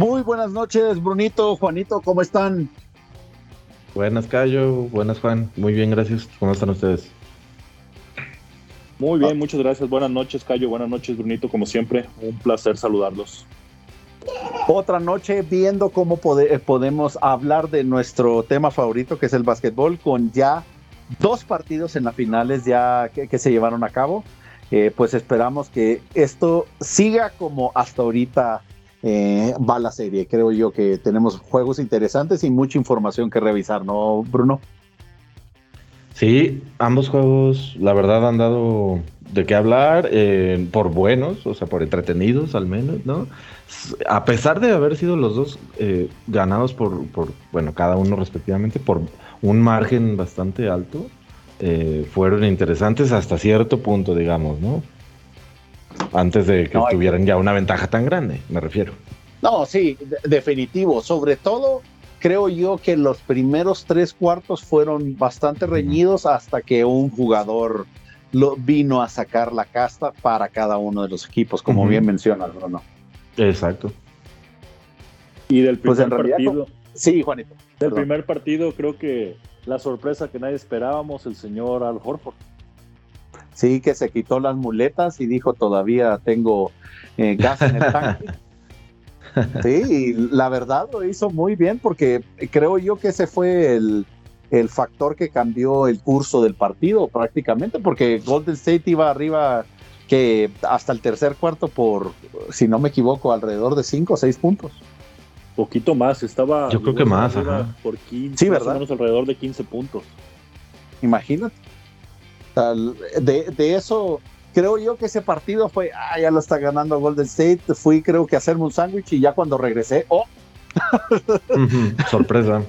Muy buenas noches, Brunito, Juanito, ¿cómo están? Buenas, Cayo. Buenas, Juan. Muy bien, gracias. ¿Cómo están ustedes? Muy bien, muchas gracias. Buenas noches, Cayo. Buenas noches, Brunito. Como siempre, un placer saludarlos. Otra noche viendo cómo eh, podemos hablar de nuestro tema favorito, que es el básquetbol, con ya dos partidos en las finales ya que, se llevaron a cabo. Eh, pues esperamos que esto siga como hasta ahorita eh, va la serie. Creo yo que tenemos juegos interesantes y mucha información que revisar, ¿no, Bruno? Sí, ambos juegos, la verdad, han dado de qué hablar, eh, por buenos, o sea, por entretenidos al menos, ¿no? A pesar de haber sido los dos eh, ganados por, por, bueno, cada uno respectivamente, por un margen bastante alto, fueron interesantes hasta cierto punto, digamos, ¿no? Antes de que tuvieran ya una ventaja tan grande, me refiero. No, sí, definitivo. Sobre todo, creo yo que los primeros tres cuartos fueron bastante reñidos hasta que un jugador lo vino a sacar la casta para cada uno de los equipos, como bien mencionas, Bruno. Exacto. Y del pues primer partido. Sí, Juanito. Del primer partido, creo que la sorpresa que nadie esperábamos, el señor Al Horford. Sí, que se quitó las muletas y dijo todavía tengo eh, gas en el tanque. Sí, y la verdad lo hizo muy bien porque creo yo que ese fue el, factor que cambió el curso del partido prácticamente, porque Golden State iba arriba que hasta el tercer cuarto por, si no me equivoco, alrededor de 5 o 6 puntos. Poquito más, estaba... Yo creo que más, Por 15, sí, ¿verdad? menos alrededor de 15 puntos. Imagínate. De, eso, creo yo que ese partido fue, ah, ya lo está ganando Golden State. Fui, creo que a hacerme un sándwich y ya cuando regresé, oh. Sorpresa.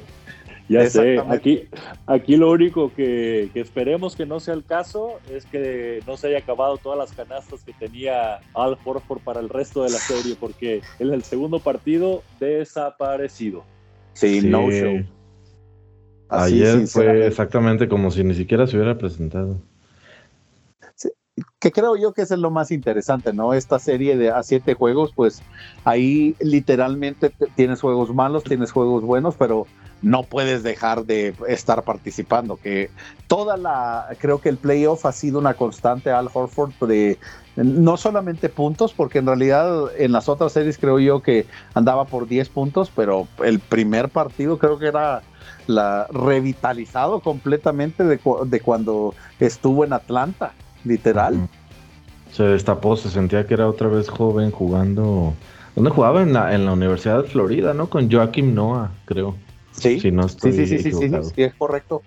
Ya sé, aquí, aquí lo único que, esperemos que no sea el caso es que no se haya acabado todas las canastas que tenía Al Horford para el resto de la serie, porque en el segundo partido desaparecido. Sí, no show. Ayer fue exactamente como si ni siquiera se hubiera presentado que creo yo que es lo más interesante, ¿no? Esta serie de a siete juegos, pues ahí literalmente tienes juegos malos, tienes juegos buenos, pero no puedes dejar de estar participando. Que toda la, creo que el playoff ha sido una constante al Horford de no solamente puntos, porque en realidad en las otras series creo yo que andaba por 10 puntos, pero el primer partido creo que era la revitalizado completamente de, de cuando estuvo en Atlanta literal. Se destapó, se sentía que era otra vez joven jugando. ¿Dónde jugaba? En la, en la Universidad de Florida, ¿no? Con Joaquim Noah, creo. Sí, sí, sí, sí, sí, sí, es correcto.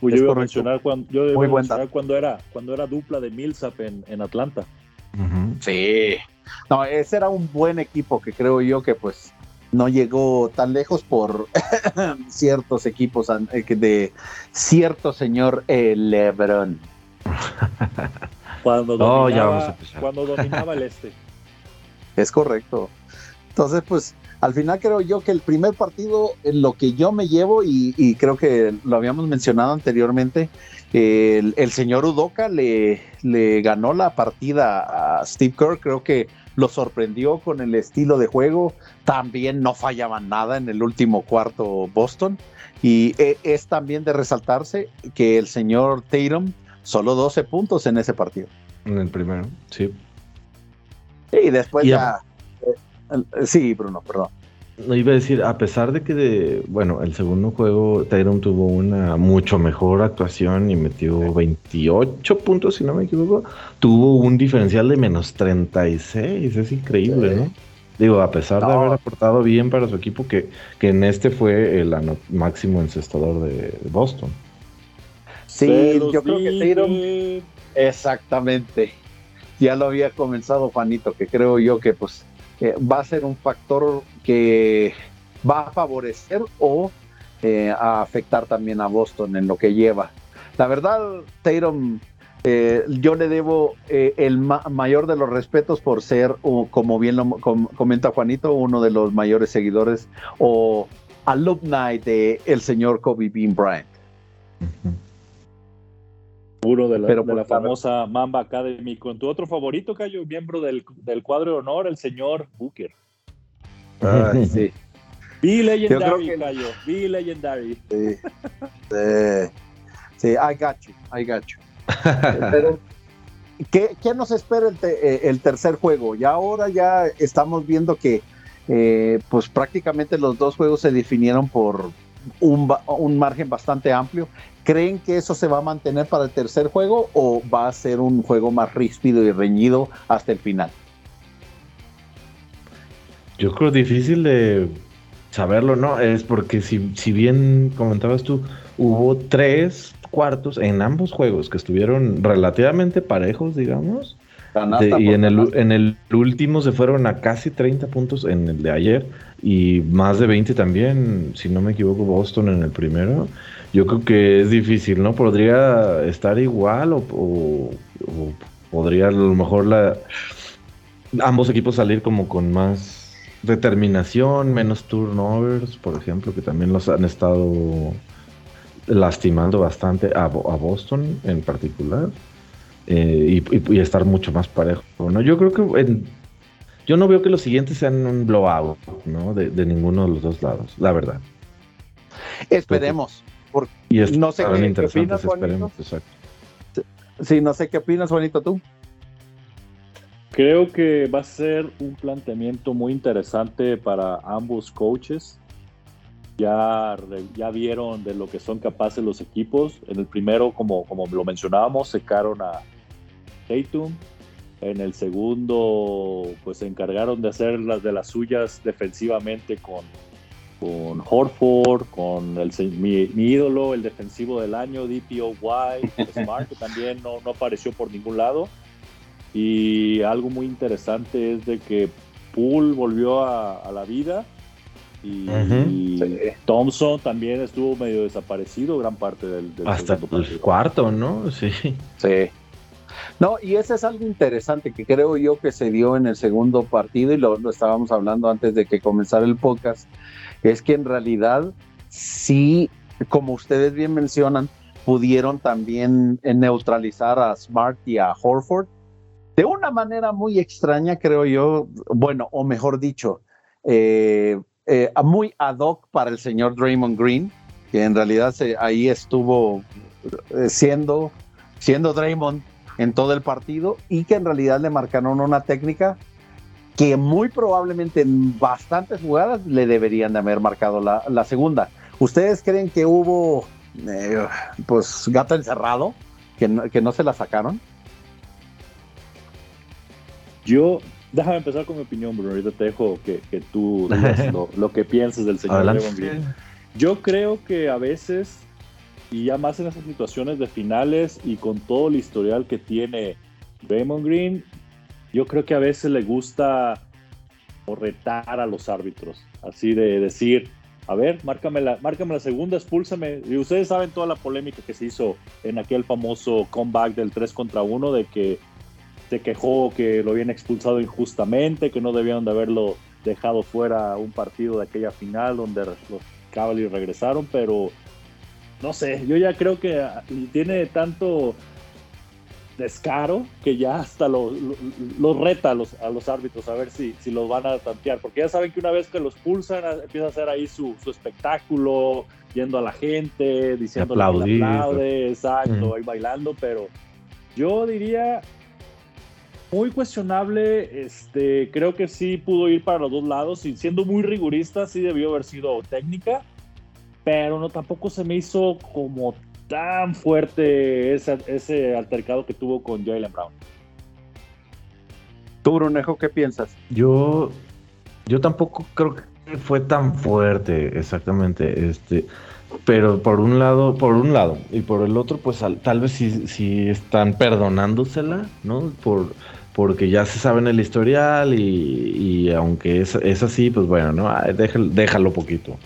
Pues yo iba a mencionar cuando, yo cuando era, cuando era dupla de Millsap en, en Atlanta. Sí. No, ese era un buen equipo que creo yo que pues no llegó tan lejos por ciertos equipos eh, de cierto señor eh, Lebron. cuando, dominaba, cuando dominaba el este. Es correcto. Entonces, pues al final creo yo que el primer partido, en lo que yo me llevo, y, creo que lo habíamos mencionado anteriormente, el, señor Udoka le, le, ganó la partida a Steve Kerr, creo que lo sorprendió con el estilo de juego, también no fallaban nada en el último cuarto Boston, y e, es también de resaltarse que el señor Tatum Solo 12 puntos en ese partido. En el primero, sí. Y después ya. Eh, sí, Bruno, perdón. No iba a decir, a pesar de que, de, bueno, el segundo juego Tyron tuvo una mucho mejor actuación y metió 28 puntos, si no me equivoco, tuvo un diferencial de menos 36, es increíble, ¿no? Digo, a pesar de haber aportado bien para su equipo, que, que en este fue el máximo encestador de Boston. Sí, yo creo que Tatum, exactamente. Ya lo había comenzado Juanito, que creo yo que pues eh, va a ser un factor que va a favorecer o eh, a afectar también a Boston en lo que lleva. La verdad, Tatum, eh, yo le debo el mayor de los respetos por ser, como bien lo comenta Juanito, uno de los mayores seguidores o alumni de el señor Kobe Bean Bryant. Uno de la, de la famosa Mamba Academy. Con tu otro favorito, Cayo, miembro del, del cuadro de honor, el señor Booker. Ay, sí. Be legendary, que... Cayo. Be legendary. Sí. sí. I got you. I got you. Pero, ¿qué, ¿qué, nos espera el, eh, el, tercer juego? Y ahora ya estamos viendo que eh, pues prácticamente los dos juegos se definieron por un, un, margen bastante amplio. ¿Creen que eso se va a mantener para el tercer juego o va a ser un juego más ríspido y reñido hasta el final? Yo creo difícil de saberlo, ¿no? Es porque si, si bien comentabas tú, hubo tres cuartos en ambos juegos que estuvieron relativamente parejos, digamos. y en el, en el último se fueron a casi 30 puntos en el de ayer y más de 20 también, si no me equivoco, Boston en el primero. Yo creo que es difícil, ¿no? Podría estar igual o, o podría a lo mejor la, ambos equipos salir como con más determinación, menos turnovers, por ejemplo, que también los han estado lastimando bastante a, Boston en particular. Eh, y, estar mucho más parejo. ¿no? Yo creo que yo no veo que los siguientes sean un blowout ¿no? de, ninguno de los dos lados, la verdad. Esperemos. Porque y no sé qué, qué, opinas, esperemos, Sí, no sé qué opinas, Juanito, tú. Creo que va a ser un planteamiento muy interesante para ambos coaches. Ya, ya vieron de lo que son capaces los equipos. En el primero, como, como lo mencionábamos, secaron a Tatum. En el segundo, pues se encargaron de hacer las de las suyas defensivamente con, con Horford, con el, mi, ídolo, el defensivo del año, DPOY, Smart, que también no, no apareció por ningún lado. Y algo muy interesante es de que Poole volvió a, la vida y, Thompson también estuvo medio desaparecido gran parte del, hasta el cuarto, ¿no? Sí. Sí. No, y ese es algo interesante que creo yo que se dio en el segundo partido y lo, lo estábamos hablando antes de que comenzara el podcast, es que en realidad sí, como ustedes bien mencionan, pudieron también neutralizar a Smart y a Horford. De una manera muy extraña, creo yo, bueno, o mejor dicho, eh, eh, muy ad hoc para el señor Draymond Green, que en realidad ahí estuvo eh, siendo, siendo Draymond en todo el partido y que en realidad le marcaron una técnica que muy probablemente en bastantes jugadas le deberían de haber marcado la, la segunda. ¿Ustedes creen que hubo pues gato encerrado, que que no se la sacaron? Yo, déjame empezar con mi opinión, Bruno. Ahorita te dejo que, tú digas lo, que pienses del señor Draymond Green. Yo creo que a veces, y ya más en esas situaciones de finales y con todo el historial que tiene Draymond Green, yo creo que a veces le gusta retar a los árbitros. Así de decir, a ver, márcame la, márcame la segunda, expúlsame. Y ustedes saben toda la polémica que se hizo en aquel famoso comeback del 3 contra 1 de que se quejó que lo habían expulsado injustamente, que no debían de haberlo dejado fuera un partido de aquella final donde los Cavaliers regresaron, pero no sé, yo ya creo que ah, tiene tanto descaro que ya hasta lo, reta a los, a los, árbitros a ver si, si los van a tantear, porque ya saben que una vez que los pulsan empieza a hacer ahí su, espectáculo, yendo a la gente, diciendo que aplaude, exacto, ahí bailando, pero yo diría muy cuestionable, este, creo que sí pudo ir para los dos lados y siendo muy rigurista sí debió haber sido técnica, pero no tampoco se me hizo como tan fuerte ese, ese altercado que tuvo con Jalen Brown. ¿Tú, Brunejo, qué piensas? Yo, yo tampoco creo que fue tan fuerte, exactamente. Este, pero por un lado, por un lado, y por el otro, pues tal vez sí, sí están perdonándosela, ¿no? Por, porque ya se sabe en el historial y, aunque es, así, pues bueno, ¿no? Déjalo, déjalo poquito.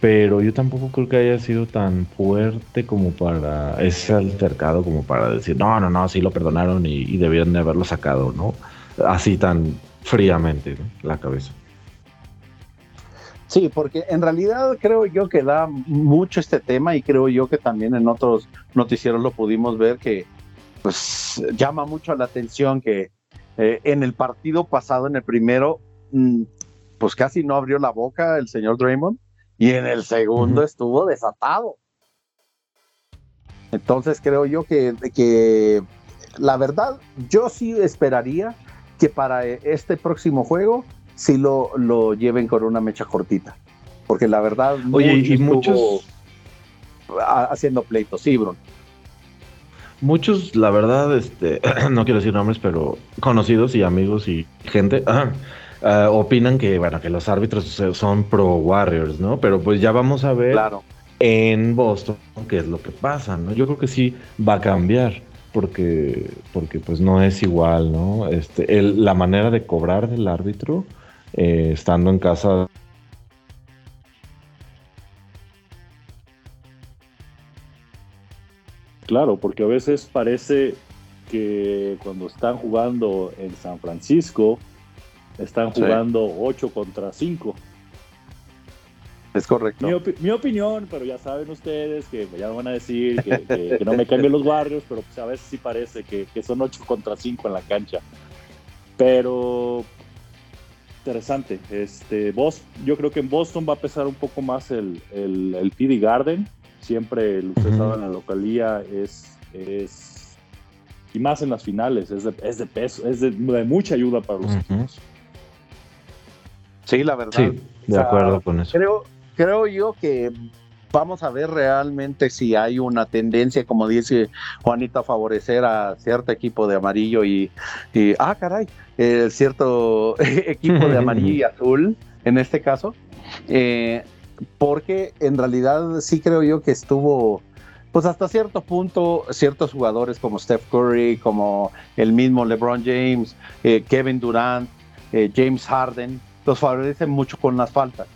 Pero yo tampoco creo que haya sido tan fuerte como para ese altercado, como para decir, no, no, no, sí lo perdonaron y, y debían de haberlo sacado, ¿no? Así tan fríamente, La cabeza. Sí, porque en realidad creo yo que da mucho este tema y creo yo que también en otros noticieros lo pudimos ver que pues llama mucho la atención que eh, en el partido pasado, en el primero, mm, pues casi no abrió la boca el señor Draymond y en el segundo estuvo desatado. Entonces creo yo que, que la verdad, yo sí esperaría que para este próximo juego sí lo, lo lleven con una mecha cortita. Porque la verdad, Oye, y muchos haciendo pleitos, sí, Bruno. Muchos, la verdad, este, no quiero decir nombres, pero conocidos y amigos y gente ah, opinan que, bueno, que los árbitros son pro Warriors, ¿no? Pero pues ya vamos a ver en Boston qué es lo que pasa, ¿no? Yo creo que sí va a cambiar porque, porque pues no es igual, ¿no? Este, la manera de cobrar del árbitro eh, estando en casa Claro, porque a veces parece que cuando están jugando en San Francisco, están jugando 8 contra 5. Es correcto. Mi, opinión, pero ya saben ustedes que ya me van a decir que, no me cambien los barrios, pero pues a veces sí parece que, son 8 contra 5 en la cancha. Pero interesante. Este, yo creo que en Boston va a pesar un poco más el, el, el TD Garden siempre el usted en la localía es, es, y más en las finales, es de, es de peso, es de, mucha ayuda para los equipos. Sí, la verdad. Sí, de acuerdo con eso. Creo, creo yo que vamos a ver realmente si hay una tendencia, como dice Juanita, a favorecer a cierto equipo de amarillo y, y ah, caray, eh, cierto equipo de amarillo y azul, en este caso. Eh, porque en realidad sí creo yo que estuvo, pues hasta cierto punto, ciertos jugadores como Steph Curry, como el mismo LeBron James, eh, Kevin Durant, eh, James Harden, los favorecen mucho con las faltas.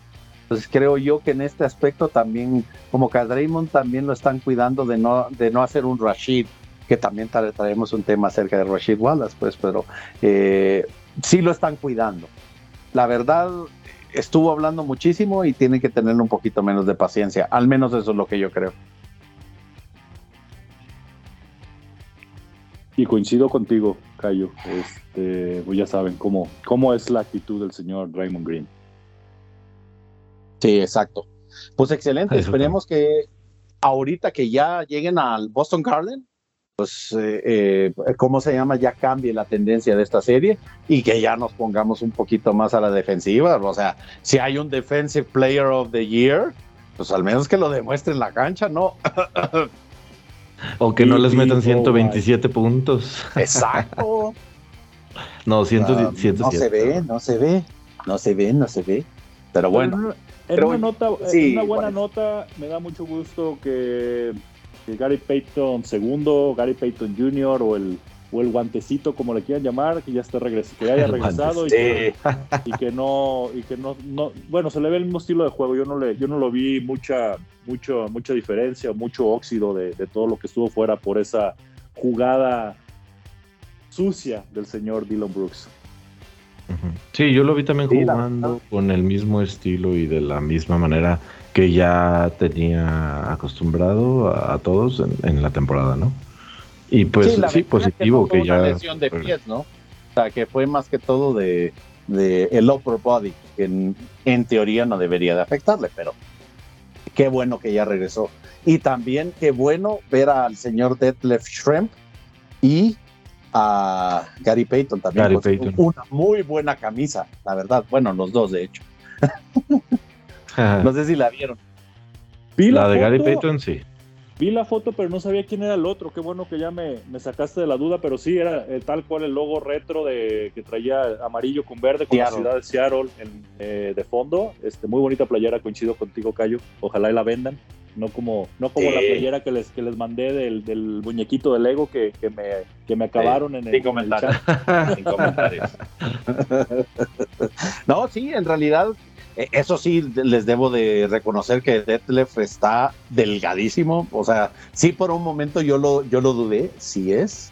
Entonces creo yo que en este aspecto también, como que también lo están cuidando de no, de no hacer un Rashid, que también traemos un tema acerca de Rashid Wallace, pues, pero eh, sí lo están cuidando. La verdad, estuvo hablando muchísimo y tiene que tener un poquito menos de paciencia. Al menos eso es lo que yo creo. Y coincido contigo, Cayo. Este, pues ya saben cómo, cómo es la actitud del señor Raymond Green. Sí, exacto. Pues excelente. Esperemos que ahorita que ya lleguen al Boston Garden, pues, eh, eh, ¿cómo se llama? Ya cambie la tendencia de esta serie y que ya nos pongamos un poquito más a la defensiva. O sea, si hay un Defensive Player of the Year, pues al menos que lo demuestre en la cancha, ¿no? o que no les metan 127 puntos. Exacto. no, 117. no se ve, no se ve, no se ve, no se ve. Pero bueno. En, una, nota, una buena nota, me da mucho gusto que Gary Payton segundo, Gary Payton Jr. o el, o el guantecito, como le quieran llamar, que ya esté que haya regresado y que, y que, no, y que no, no, bueno, se le ve el mismo estilo de juego. Yo no le, yo no lo vi mucha, mucho, mucha diferencia, mucho óxido de, todo lo que estuvo fuera por esa jugada sucia del señor Dylan Brooks. Sí, yo lo vi también jugando con el mismo estilo y de la misma manera que ya tenía acostumbrado a, todos en, la temporada, ¿no? Y pues sí, positivo que, ya... lesión de pies, ¿no? O sea, que fue más que todo de, de el upper body, que en, teoría no debería de afectarle, pero qué bueno que ya regresó. Y también qué bueno ver al señor Detlef Shrimp y a Gary Payton también. Gary Payton. Una muy buena camisa, la verdad. Bueno, los dos, de hecho. no sé si la vieron. la, de Gary Payton, sí. Vi la foto, pero no sabía quién era el otro. Qué bueno que ya me, sacaste de la duda, pero sí, era el, tal cual el logo retro de que traía amarillo con verde con la ciudad de Seattle eh, de fondo. Este, muy bonita playera, coincido contigo, Cayo. Ojalá y la vendan. No como, no como la playera que les, que les mandé del, del muñequito de Lego que, que, me, que me acabaron en, el, Sin comentarios. Sin comentarios. no, sí, en realidad eh, eso sí, les debo de reconocer que Detlef está delgadísimo. O sea, sí por un momento yo lo, yo lo dudé, sí es.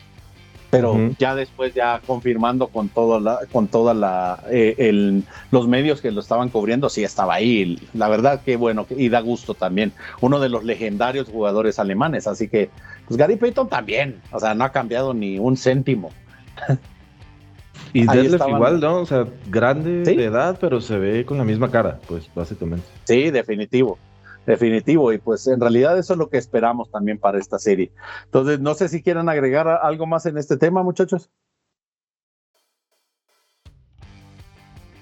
Pero ya después, ya confirmando con toda la, con toda la, eh, los medios que lo estaban cubriendo, sí estaba ahí. La verdad que bueno, y da gusto también. Uno de los legendarios jugadores alemanes. Así que, pues Gary Payton también. O sea, no ha cambiado ni un céntimo. Y Detlef igual, ¿no? O sea, grande de edad, pero se ve con la misma cara, pues básicamente. Sí, definitivo. Definitivo, y pues en realidad eso es lo que esperamos también para esta serie. Entonces, no sé si quieren agregar algo más en este tema, muchachos.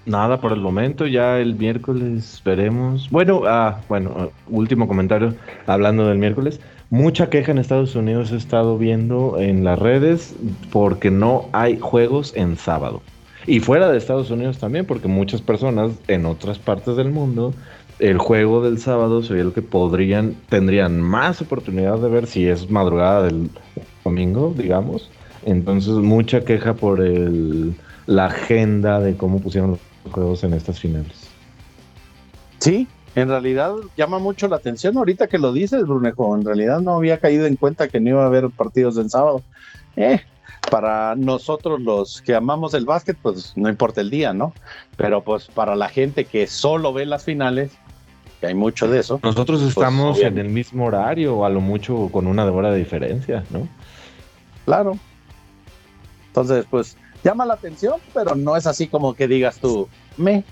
Nada por el momento, ya el miércoles veremos. Bueno, ah, bueno, ah, último comentario hablando del miércoles. Mucha queja en Estados Unidos he estado viendo en las redes porque no hay juegos en sábado. Y fuera de Estados Unidos también, porque muchas personas en otras partes del mundo el juego del sábado sería lo que podrían, tendrían más oportunidad de ver si es madrugada del domingo, digamos. Entonces, mucha queja por el, la agenda de cómo pusieron los juegos en estas finales. Sí, en realidad llama mucho la atención ahorita que lo dices, Brunejo. En realidad no había caído en cuenta que no iba a haber partidos del sábado. Eh, para nosotros los que amamos el básquet, pues no importa el día, ¿no? Pero pues para la gente que solo ve las finales, que hay mucho de eso. Nosotros pues, estamos en el mismo horario o a lo mucho con una hora de diferencia, ¿no? Claro. Entonces, pues llama la atención, pero no es así como que digas tú, me,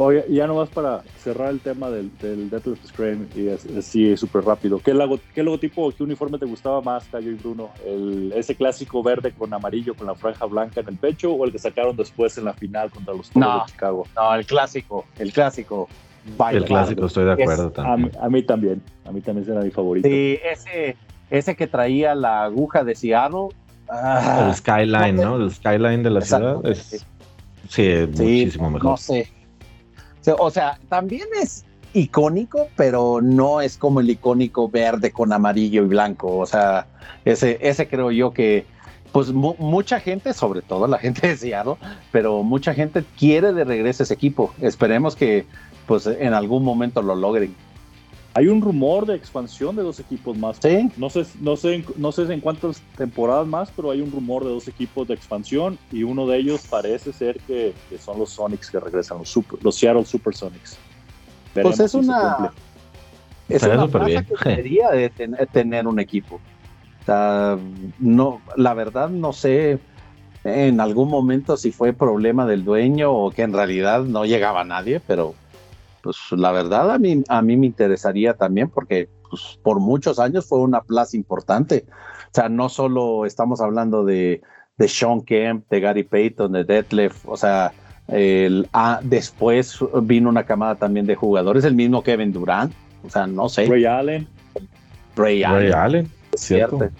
Oye, ya nomás para cerrar el tema del, del Deathloop Scream y así súper rápido. ¿Qué, ¿Qué, logotipo, qué uniforme te gustaba más, Cayo y Bruno? ¿El, ¿Ese clásico verde con amarillo con la franja blanca en el pecho o el que sacaron después en la final contra los Toros de Chicago? No, el clásico, el clásico. el clásico, estoy de acuerdo también. A, mí también, a mí también era mi favorito. Sí, ese, ese que traía la aguja de Seattle. Ah, el skyline, ¿no? El skyline de la ciudad. Es, sí, muchísimo mejor. No sé o sea, también es icónico, pero no es como el icónico verde con amarillo y blanco. O sea, ese, ese creo yo que, pues mucha gente, sobre todo la gente de Seattle, pero mucha gente quiere de regreso ese equipo. Esperemos que, pues, en algún momento lo logren. Hay un rumor de expansión de dos equipos más. Sí. No sé, no sé, no sé en cuántas temporadas más, pero hay un rumor de dos equipos de expansión y uno de ellos parece ser que, son los Sonics que regresan, los, super, los Seattle Supersonics. pues es una, es una plaza que debería de tener un equipo. no, la verdad no sé en algún momento si fue problema del dueño o que en realidad no llegaba nadie, pero pues la verdad a mí, a mí me interesaría también porque pues, por muchos años fue una plaza importante. O sea, no solo estamos hablando de, de Sean Kemp, de Gary Payton, de Detlef, o sea, el, ah, después vino una camada también de jugadores, el mismo Kevin Durant, o sea, no sé. Ray Allen. Ray, Allen. Es cierto.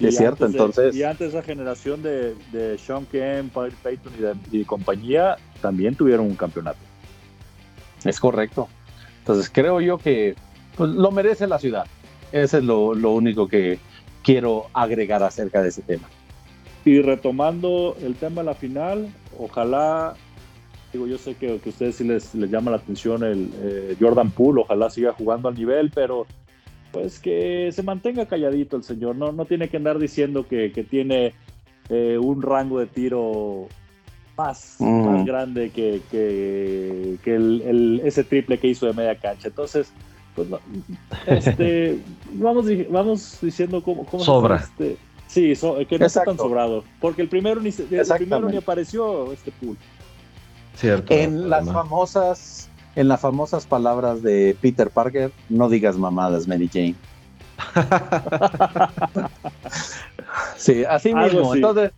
Es cierto, entonces. y antes esa generación de, de Sean Kemp, Payton y, y compañía también tuvieron un campeonato. Es correcto. Entonces creo yo que pues, lo merece la ciudad. Ese es lo, único que quiero agregar acerca de ese tema. Y retomando el tema de la final, ojalá, digo, yo sé que, a ustedes sí les, les, llama la atención el eh, Jordan Poole, ojalá siga jugando al nivel, pero pues que se mantenga calladito el señor, no, no tiene que andar diciendo que, tiene eh, un rango de tiro más, más mm. grande que, que, el, ese triple que hizo de media cancha. Entonces, pues este, vamos, vamos diciendo cómo, cómo sobra. Este, sí, que no está tan sobrado. Porque el primero ni, el primero ni apareció este pool. Cierto. En las famosas, en las famosas palabras de Peter Parker, no digas mamadas, Mary Jane. sí, así mismo. Entonces,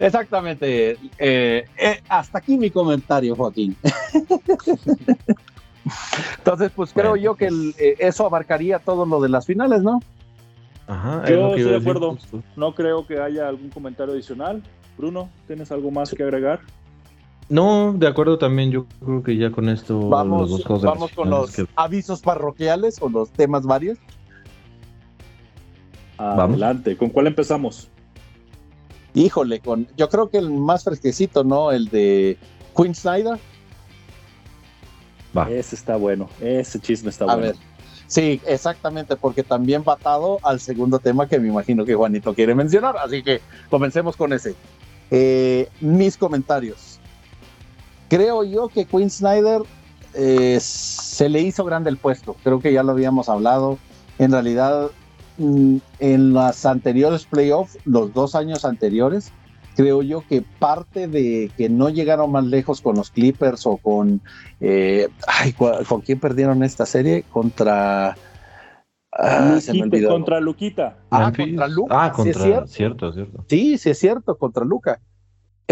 Exactamente. Eh, eh, hasta aquí mi comentario, Joaquín. Entonces, pues creo yo que eh, eso abarcaría todo lo de las finales, ¿no? Ajá, yo estoy de acuerdo. No creo que haya algún comentario adicional. Bruno, ¿tienes algo más que agregar? No, de acuerdo también. Yo creo que ya con esto vamos, vamos con los avisos parroquiales o los temas varios. Adelante. ¿Con cuál empezamos? Híjole, con, yo creo que el más fresquecito, ¿no? El de Queen Snyder. Va. Ese está bueno, ese chisme está bueno. A ver, sí, exactamente, porque también va atado al segundo tema que me imagino que Juanito quiere mencionar, así que comencemos con ese. Eh, mis comentarios. Creo yo que Queen Snyder eh, se le hizo grande el puesto, creo que ya lo habíamos hablado. En realidad en las anteriores playoffs, los dos años anteriores, creo yo que parte de que no llegaron más lejos con los Clippers o con... Eh, ay, ¿con quién perdieron esta serie? Contra... Ah, se me olvidó. Contra Luquita. Ah, contra Luca. Ah, contra, cierto. cierto, cierto. Sí, sí es cierto, contra Luca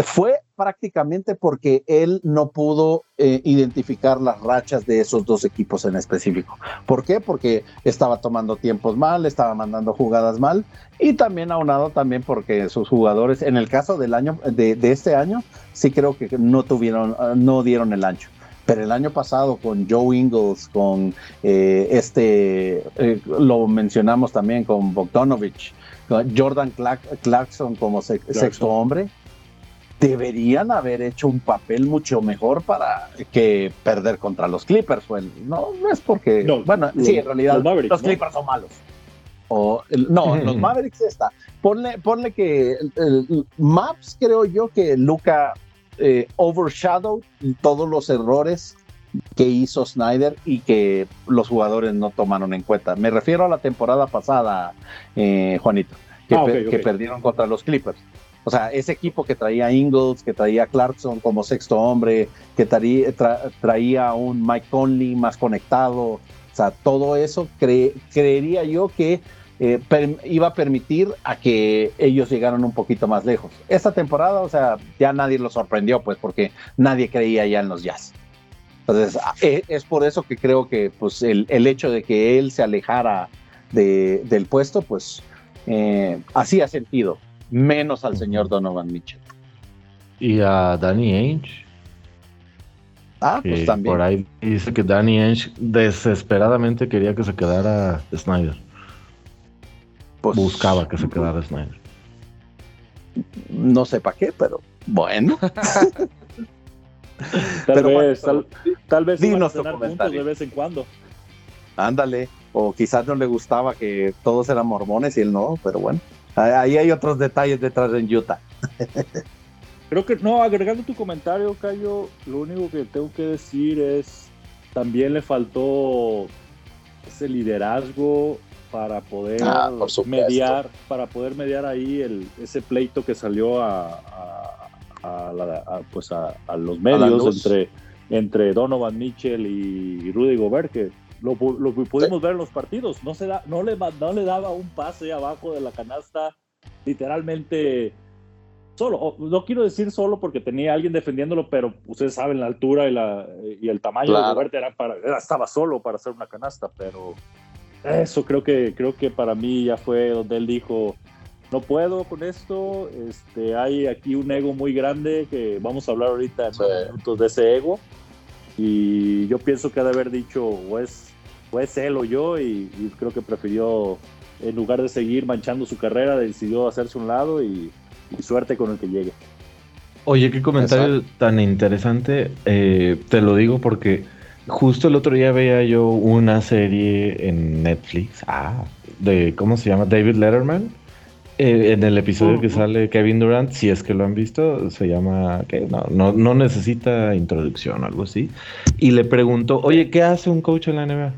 fue prácticamente porque él no pudo eh, identificar las rachas de esos dos equipos en específico. ¿Por qué? Porque estaba tomando tiempos mal, estaba mandando jugadas mal y también aunado también porque sus jugadores, en el caso del año de, este año, sí creo que no tuvieron, no dieron el ancho. Pero el año pasado con Joe Ingles, con eh, este, eh, lo mencionamos también con Bogdanovich, Jordan Clarkson como sexto hombre, deberían haber hecho un papel mucho mejor para que perder contra los Clippers. no, no es porque. bueno, sí, en realidad los, Clippers son malos. O, no, los Mavericks está. Ponle, ponle que Maps, creo yo que Luca eh, overshadowed todos los errores que hizo Snyder y que los jugadores no tomaron en cuenta. Me refiero a la temporada pasada, eh, Juanito, que, ah, que perdieron contra los Clippers. O sea, ese equipo que traía Ingles, que traía Clarkson como sexto hombre, que traía, un Mike Conley más conectado, o sea, todo eso creería yo que eh, iba a permitir a que ellos llegaran un poquito más lejos. Esta temporada, o sea, ya nadie lo sorprendió, pues, porque nadie creía ya en los Jazz. Entonces, e, es por eso que creo que pues, el, hecho de que él se alejara del puesto, pues, eh, hacía sentido menos al señor Donovan Mitchell. Y a Danny Ainge. Ah, pues también. Por ahí dice que Danny Ainge desesperadamente quería que se quedara Snyder. Pues, Buscaba que se quedara Snyder. No sé para qué, pero bueno. tal, vez, tal, vez, dinos puntos de vez en cuando. Ándale, o quizás no le gustaba que todos eran mormones y él no, pero bueno. Ahí hay otros detalles detrás en Utah. Creo que, no, agregando tu comentario, Cayo, lo único que tengo que decir es, también le faltó ese liderazgo para poder ah, mediar, para poder mediar ahí el, ese pleito que salió a, pues a, los medios entre, entre Donovan Mitchell y Rudy Gobert, que lo, pudimos ver en los partidos. No, se da, no, le, no le daba un pase abajo de la canasta, literalmente solo. No quiero decir solo porque tenía alguien defendiéndolo, pero ustedes saben la altura y, la, y el tamaño de Roberto era para, estaba solo para hacer una canasta, pero eso creo que, creo que para mí ya fue donde él dijo, no puedo con esto, este, hay aquí un ego muy grande que vamos a hablar ahorita en minutos de ese ego. Y yo pienso que ha de haber dicho, o es pues él o yo y, creo que prefirió, en lugar de seguir manchando su carrera, decidió hacerse un lado y, suerte con el que llegue. Oye, qué comentario tan interesante. Eh, te lo digo porque justo el otro día veía yo una serie en Netflix, ah, de, ¿cómo se llama? David Letterman. Eh, en el episodio que sale Kevin Durant, si es que lo han visto, se llama, que no, no, no necesita introducción o algo así. Y le preguntó, oye, ¿qué hace un coach en la NBA?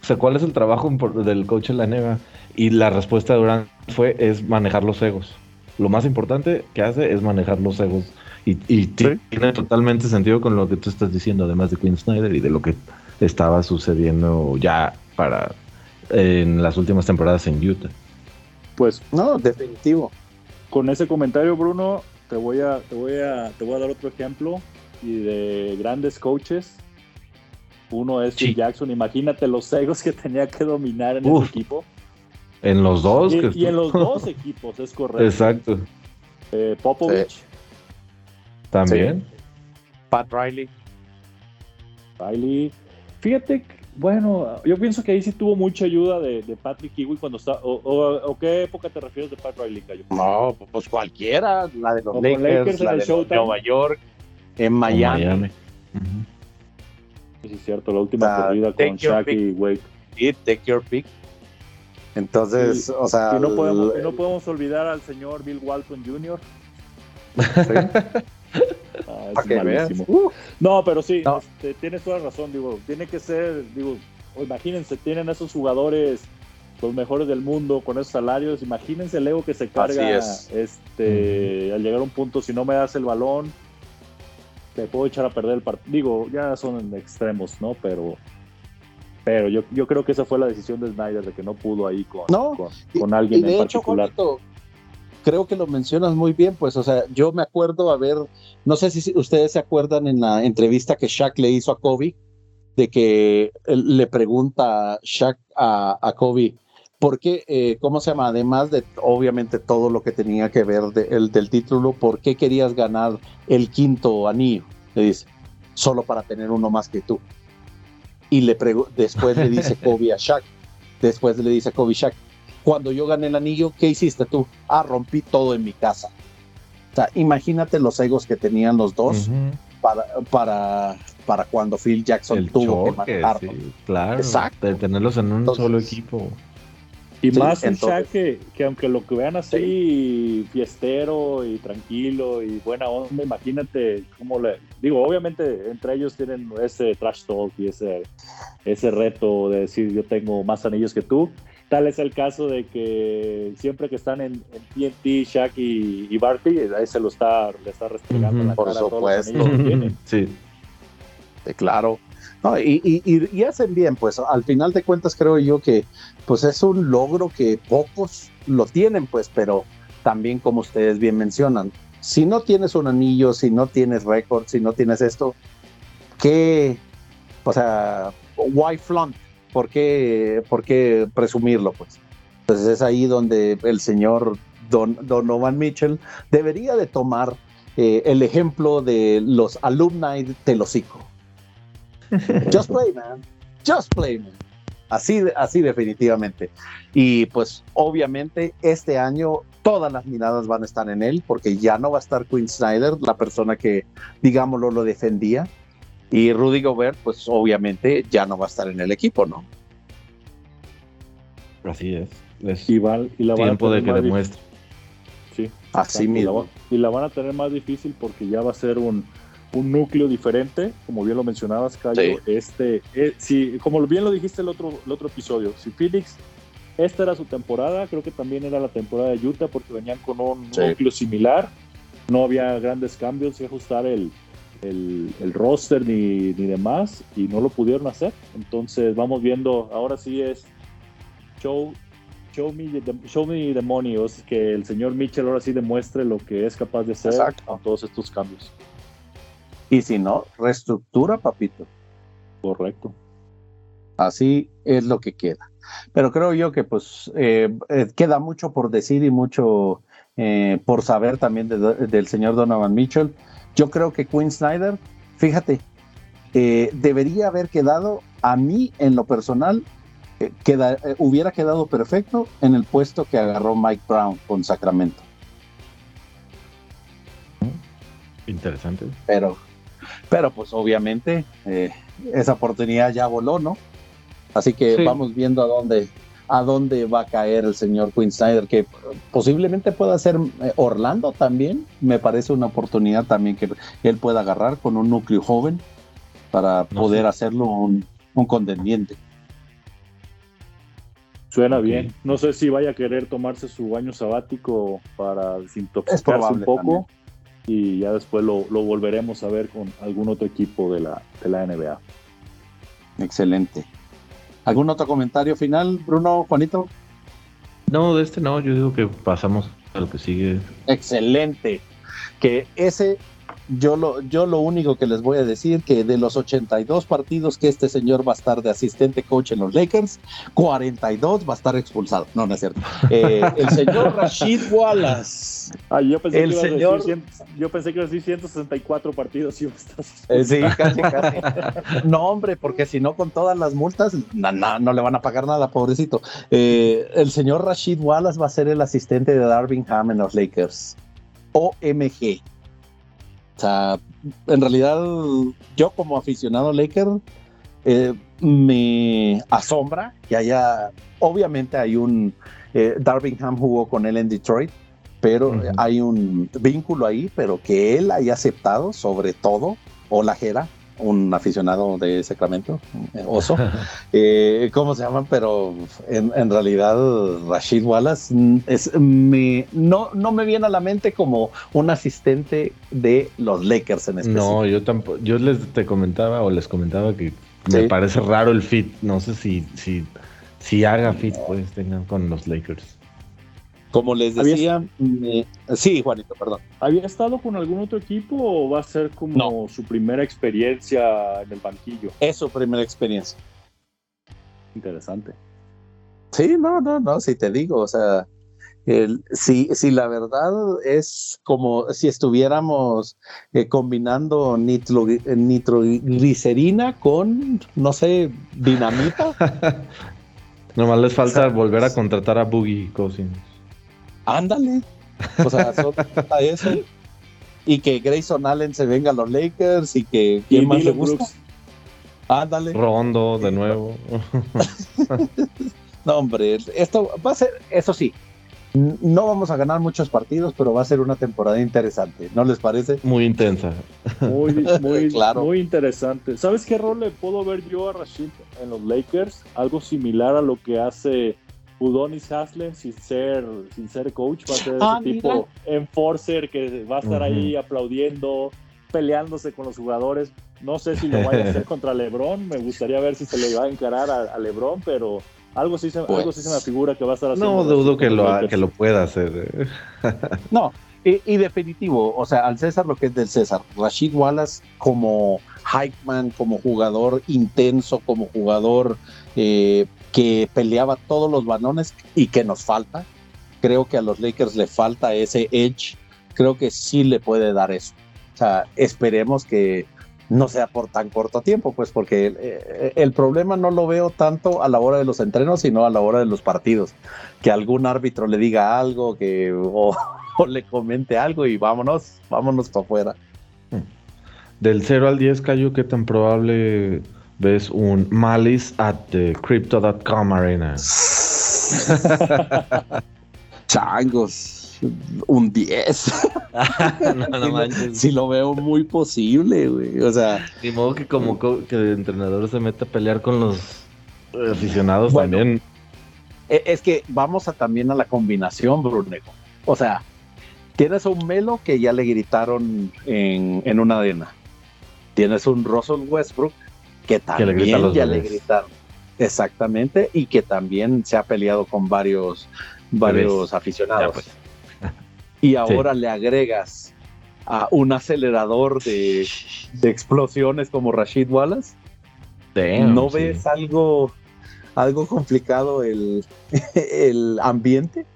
O sea, ¿cuál es el trabajo del coach en la NBA? Y la respuesta de Durant fue, es manejar los egos. Lo más importante que hace es manejar los egos. Y, tiene totalmente sentido con lo que tú estás diciendo, además de Quinn Snyder y de lo que estaba sucediendo ya para en las últimas temporadas en Utah. Pues no, definitivo. Con ese comentario, Bruno, te voy a, te voy a, te voy a dar otro ejemplo y de grandes coaches uno es Phil Jackson. Imagínate los egos que tenía que dominar en ese equipo. En los dos. Y, en los dos equipos, es correcto. Exacto. Eh, Popovich. También. Pat Riley. Riley. Fíjate, bueno, yo pienso que ahí sí tuvo mucha ayuda de, Patrick Ewing cuando está. O, qué época te refieres de Pat Riley, Cayo? No, pues cualquiera. La de los Lakers, la de Nueva York, en Miami. Sí, es cierto, la última corrida con Shaq y Wade. Sí, take your pick. Entonces, o sea. Y no, podemos, no podemos olvidar al señor Bill Walton Jr. Ah, uh. No, pero sí, este, tienes toda razón, digo, tiene que ser, digo, imagínense, tienen esos jugadores los mejores del mundo con esos salarios. Imagínense el ego que se carga este, al llegar a un punto, si no me das el balón, te puedo echar a perder el partido. Digo, ya son extremos, ¿no? Pero pero yo, yo creo que esa fue la decisión de Snyder, de que no pudo ahí con, con, alguien en particular. Creo que lo mencionas muy bien, pues, o sea, yo me acuerdo, a ver, no sé si ustedes se acuerdan en la entrevista que Shaq le hizo a Kobe, de que le pregunta Shaq a, a Kobe, ¿por qué, eh, cómo se llama? Además de obviamente todo lo que tenía que ver el, del título, ¿por qué querías ganar el quinto anillo? Le dice, solo para tener uno más que tú. Y le después le dice Kobe a Shaq, después le dice a Kobe Shaq, cuando yo gané el anillo, ¿qué hiciste tú? Ah, rompí todo en mi casa. O sea, imagínate los egos que tenían los dos para, para, para cuando Phil Jackson tuvo que manejarlo. claro, Exacto. de tenerlos en un solo equipo. Y más en Shaq que, que, aunque lo que vean así fiestero y tranquilo y buena onda, imagínate cómo le... Digo, obviamente entre ellos tienen ese trash talk y ese, ese reto de decir yo tengo más anillos que tú. Tal es el caso de que siempre que están en, en TNT, Shaq y, y Barty, ahí se lo está, le está restregando la cara a todos los que tienen. Sí. claro. No, y, hacen bien, pues al final de cuentas creo yo que pues es un logro que pocos lo tienen, pues, pero también como ustedes bien mencionan, si no tienes un anillo, si no tienes récord, si no tienes esto, ¿qué, o sea, why flaunt? ¿Por qué, por qué presumirlo, pues? Entonces es ahí donde el señor Don, Donovan Mitchell debería de tomar eh, el ejemplo de los alumni de Telocico Just play, man. Just play, man. Así, así definitivamente. Y pues obviamente este año todas las miradas van a estar en él porque ya no va a estar Quinn Snyder, la persona que, digámoslo, lo defendía. Y Rudy Gobert, pues obviamente ya no va a estar en el equipo, ¿no? Así es. es y, la tiempo de que demuestre. Sí. Así mismo. y la van a tener más difícil porque ya va a ser un, un núcleo diferente, como bien lo mencionabas, Cayo. Este, eh, si, como bien lo dijiste el otro, el otro episodio, si Phoenix, esta era su temporada, creo que también era la temporada de Utah porque venían con un núcleo similar, no había grandes cambios y ajustar el, el, roster ni, ni, demás y no lo pudieron hacer. Entonces vamos viendo, ahora sí es show, show, me, the, show me the money, o sea, que el señor Mitchell ahora sí demuestre lo que es capaz de hacer con todos estos cambios. Y si no, reestructura, papito. Correcto. Así es lo que queda. Pero creo yo que pues eh, eh, queda mucho por decir y mucho eh, por saber también del señor Donovan Mitchell. Yo creo que Quinn Snyder, fíjate, debería haber quedado a mí en lo personal, queda, hubiera quedado perfecto en el puesto que agarró Mike Brown con Sacramento. Interesante. Pero pero pues obviamente eh, esa oportunidad ya voló, ¿no? Así que vamos viendo a dónde, a dónde va a caer el señor Quinn Snyder, que posiblemente pueda ser eh, Orlando también. Me parece una oportunidad también que él pueda agarrar con un núcleo joven para poder hacerlo un, contendiente. Suena bien. No sé si vaya a querer tomarse su año sabático para desintoxicarse un poco y ya después lo, volveremos a ver con algún otro equipo de la, de la NBA. Excelente. ¿Algún otro comentario final, Bruno, Juanito? No, de este no, yo digo que pasamos a lo que sigue. Excelente. Que ese yo lo, yo lo único que les voy a decir que de los 82 partidos que este señor va a estar de asistente coach en los Lakers, 42 va a estar expulsado. No, no es cierto. Eh, el señor Rashid Wallace. yo, pensé el que señor... decir, yo pensé que iba a decir 164 partidos. Y eh, sí, casi, casi. No, hombre, porque si no, con todas las multas, no, no, le van a pagar nada, pobrecito. Eh, el señor Rashid Wallace va a ser el asistente de Darvin Ham en los Lakers. OMG. O sea, en realidad yo como aficionado Laker eh, me asombra que haya, obviamente hay un, eh, Darvingham jugó con él en Detroit, pero hay un vínculo ahí, pero que él haya aceptado sobre todo, o la Jera, un aficionado de Sacramento, oso. Eh, ¿Cómo se llaman? Pero en, realidad Rashid Wallace es, me, no, no me viene a la mente como un asistente de los Lakers en especial. No, yo tampoco. Yo les te comentaba o les comentaba que me parece raro el fit. No sé si, si, si haga fit pues tengan con los Lakers. Como les decía, sí, Juanito, perdón. ¿Había estado con algún otro equipo o va a ser como su primera experiencia en el banquillo? Es su primera experiencia. Interesante. Sí, no, no, no, si te digo, o sea, el, si, si la verdad es como si estuviéramos eh, combinando nitro, nitroglicerina con, no sé, dinamita. Nomás les falta volver a contratar a Boogie Cousins. Ándale. O sea, solo eso. Y que Grayson Allen se venga a los Lakers y que ¿quién más le gusta? Ándale. Rondo de nuevo. no, hombre, esto va a ser, eso sí, no vamos a ganar muchos partidos, pero va a ser una temporada interesante, ¿no les parece? Muy intensa. Muy, muy, claro. muy interesante. ¿Sabes qué rol le puedo ver yo a Rashid en los Lakers? Algo similar a lo que hace Udonis Haslem sin ser, sin ser coach, va a ser ah, ese tipo enforcer que va a estar ahí aplaudiendo, peleándose con los jugadores. No sé si lo vaya a hacer contra LeBron, me gustaría ver si se le va a encarar a, LeBron, pero algo sí, se, algo sí se me pues, figura que va a estar haciendo. No dudo que lo, que lo pueda hacer. Eh. no, y, definitivo, o sea, al César lo que es del César. Rashid Wallace como hype man, como jugador intenso, como jugador eh, que peleaba todos los balones y que nos falta. Creo que a los Lakers le falta ese edge. Creo que sí le puede dar eso. O sea, esperemos que no sea por tan corto tiempo, pues porque eh, el, problema no lo veo tanto a la hora de los entrenos, sino a la hora de los partidos. Que algún árbitro le diga algo, que o, le comente algo y vámonos, vámonos para afuera. Del 0 al 10, Cayo, ¿qué tan probable ves un Malice at the Crypto.com Arena. Changos, un 10. no, Si lo veo muy posible, güey. O sea. Ni modo que como que el entrenador se meta a pelear con los aficionados también. E, es que vamos a también a la combinación, Brunego. O sea, tienes un Melo que ya le gritaron en, en una arena. Tienes un Russell Westbrook que también ya le gritaron. Exactamente, y que también se ha peleado con varios, varios aficionados. Pues. Y ahora le agregas a un acelerador de, explosiones como Rashid Wallace. ¿No ves algo, algo complicado el, el ambiente?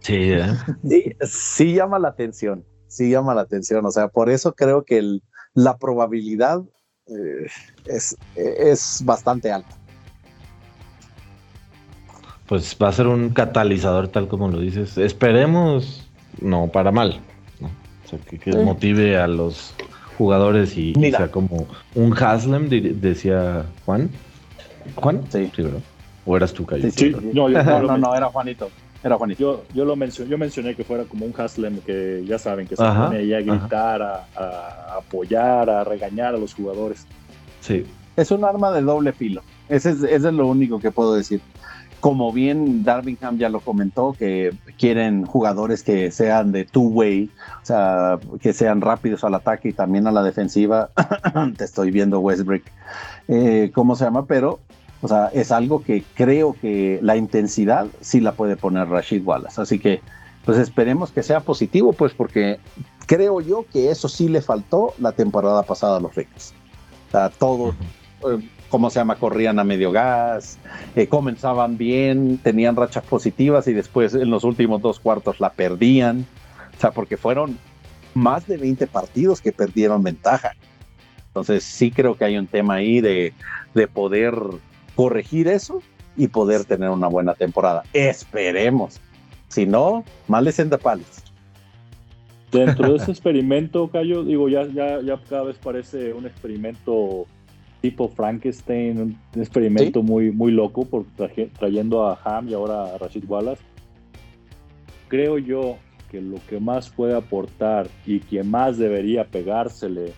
Sí, ¿eh? sí, sí, llama la atención, sí llama la atención. O sea, por eso creo que el, la probabilidad eh, es, es bastante alto Pues va a ser un catalizador tal como lo dices. Esperemos, no para mal, O sea, que, motive a los jugadores y, sea como un Haslem, decía Juan. ¿Juan? Sí. ¿O eras tú, Cayo? no, no, no, era Juanito. Era Juanito. Yo, yo lo mencioné, yo mencioné que fuera como un Haslem que ya saben que se pone ahí a gritar, a, apoyar, a regañar a los jugadores. Sí. Es un arma de doble filo. Ese es, ese es lo único que puedo decir. Como bien Darvingham ya lo comentó, que quieren jugadores que sean de two-way, o sea, que sean rápidos al ataque y también a la defensiva. Te estoy viendo Westbrook. Eh, ¿Cómo se llama? Pero o sea, es algo que creo que la intensidad sí la puede poner Rashid Wallace. Así que, pues esperemos que sea positivo, pues porque creo yo que eso sí le faltó la temporada pasada a los Lakers. O sea, todo, eh, ¿cómo se llama? Corrían a medio gas, eh, comenzaban bien, tenían rachas positivas y después en los últimos dos cuartos la perdían. O sea, porque fueron más de 20 partidos que perdieron ventaja. Entonces sí creo que hay un tema ahí de, de poder corregir eso y poder tener una buena temporada. Esperemos. Si no, males en pales. Dentro de ese experimento, Cayo, digo, ya, ya, ya cada vez parece un experimento tipo Frankenstein, un experimento muy, muy loco por trayendo a Ham y ahora a Rashid Wallace. Creo yo que lo que más puede aportar y que más debería pegársele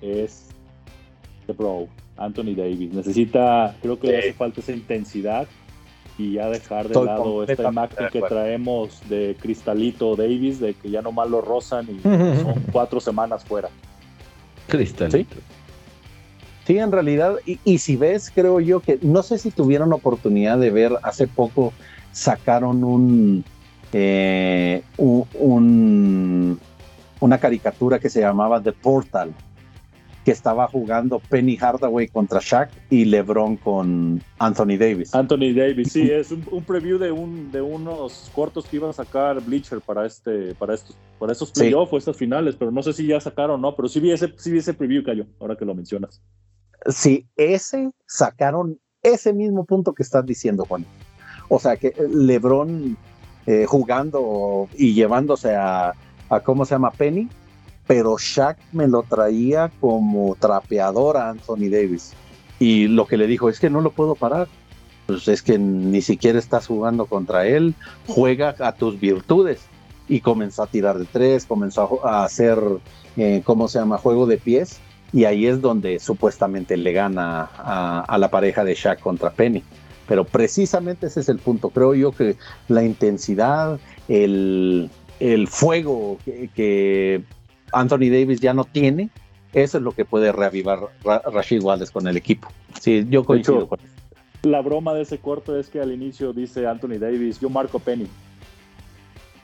es bro, Anthony Davis. Necesita, creo que le hace falta esa intensidad y ya dejar de lado esta imagen que traemos de Cristalito Davis, de que ya nomás lo rozan y son cuatro semanas fuera. Cristalito. Sí, en realidad, y, si ves, creo yo que, no sé si tuvieron oportunidad de ver, hace poco sacaron un, eh, un, una caricatura que se llamaba The Portal, que estaba jugando Penny Hardaway contra Shaq y LeBron con Anthony Davis. Anthony Davis, sí, es un, preview de un de unos cortos que iban a sacar Bleacher para este para estos para playoffs o estas finales, pero no sé si ya sacaron o no, pero sí vi ese sí vi ese preview cayó, ahora que lo mencionas. Sí, ese sacaron ese mismo punto que estás diciendo, Juan. O sea, que LeBron eh, jugando y llevándose a, a, ¿cómo se llama? Penny, pero Shaq me lo traía como trapeador a Anthony Davis. Y lo que le dijo es que no lo puedo parar. Pues es que ni siquiera estás jugando contra él, juega a tus virtudes. Y comenzó a tirar de tres, comenzó a hacer, eh, ¿cómo se llama? Juego de pies y ahí es donde supuestamente le gana a, la pareja de Shaq contra Penny. Pero precisamente ese es el punto. Creo yo que la intensidad, el, fuego que, Anthony Davis ya no tiene, eso es lo que puede reavivar Rashid Wallace con el equipo. Sí, yo coincido con eso. La broma de ese corto es que al inicio dice Anthony Davis, yo marco Penny.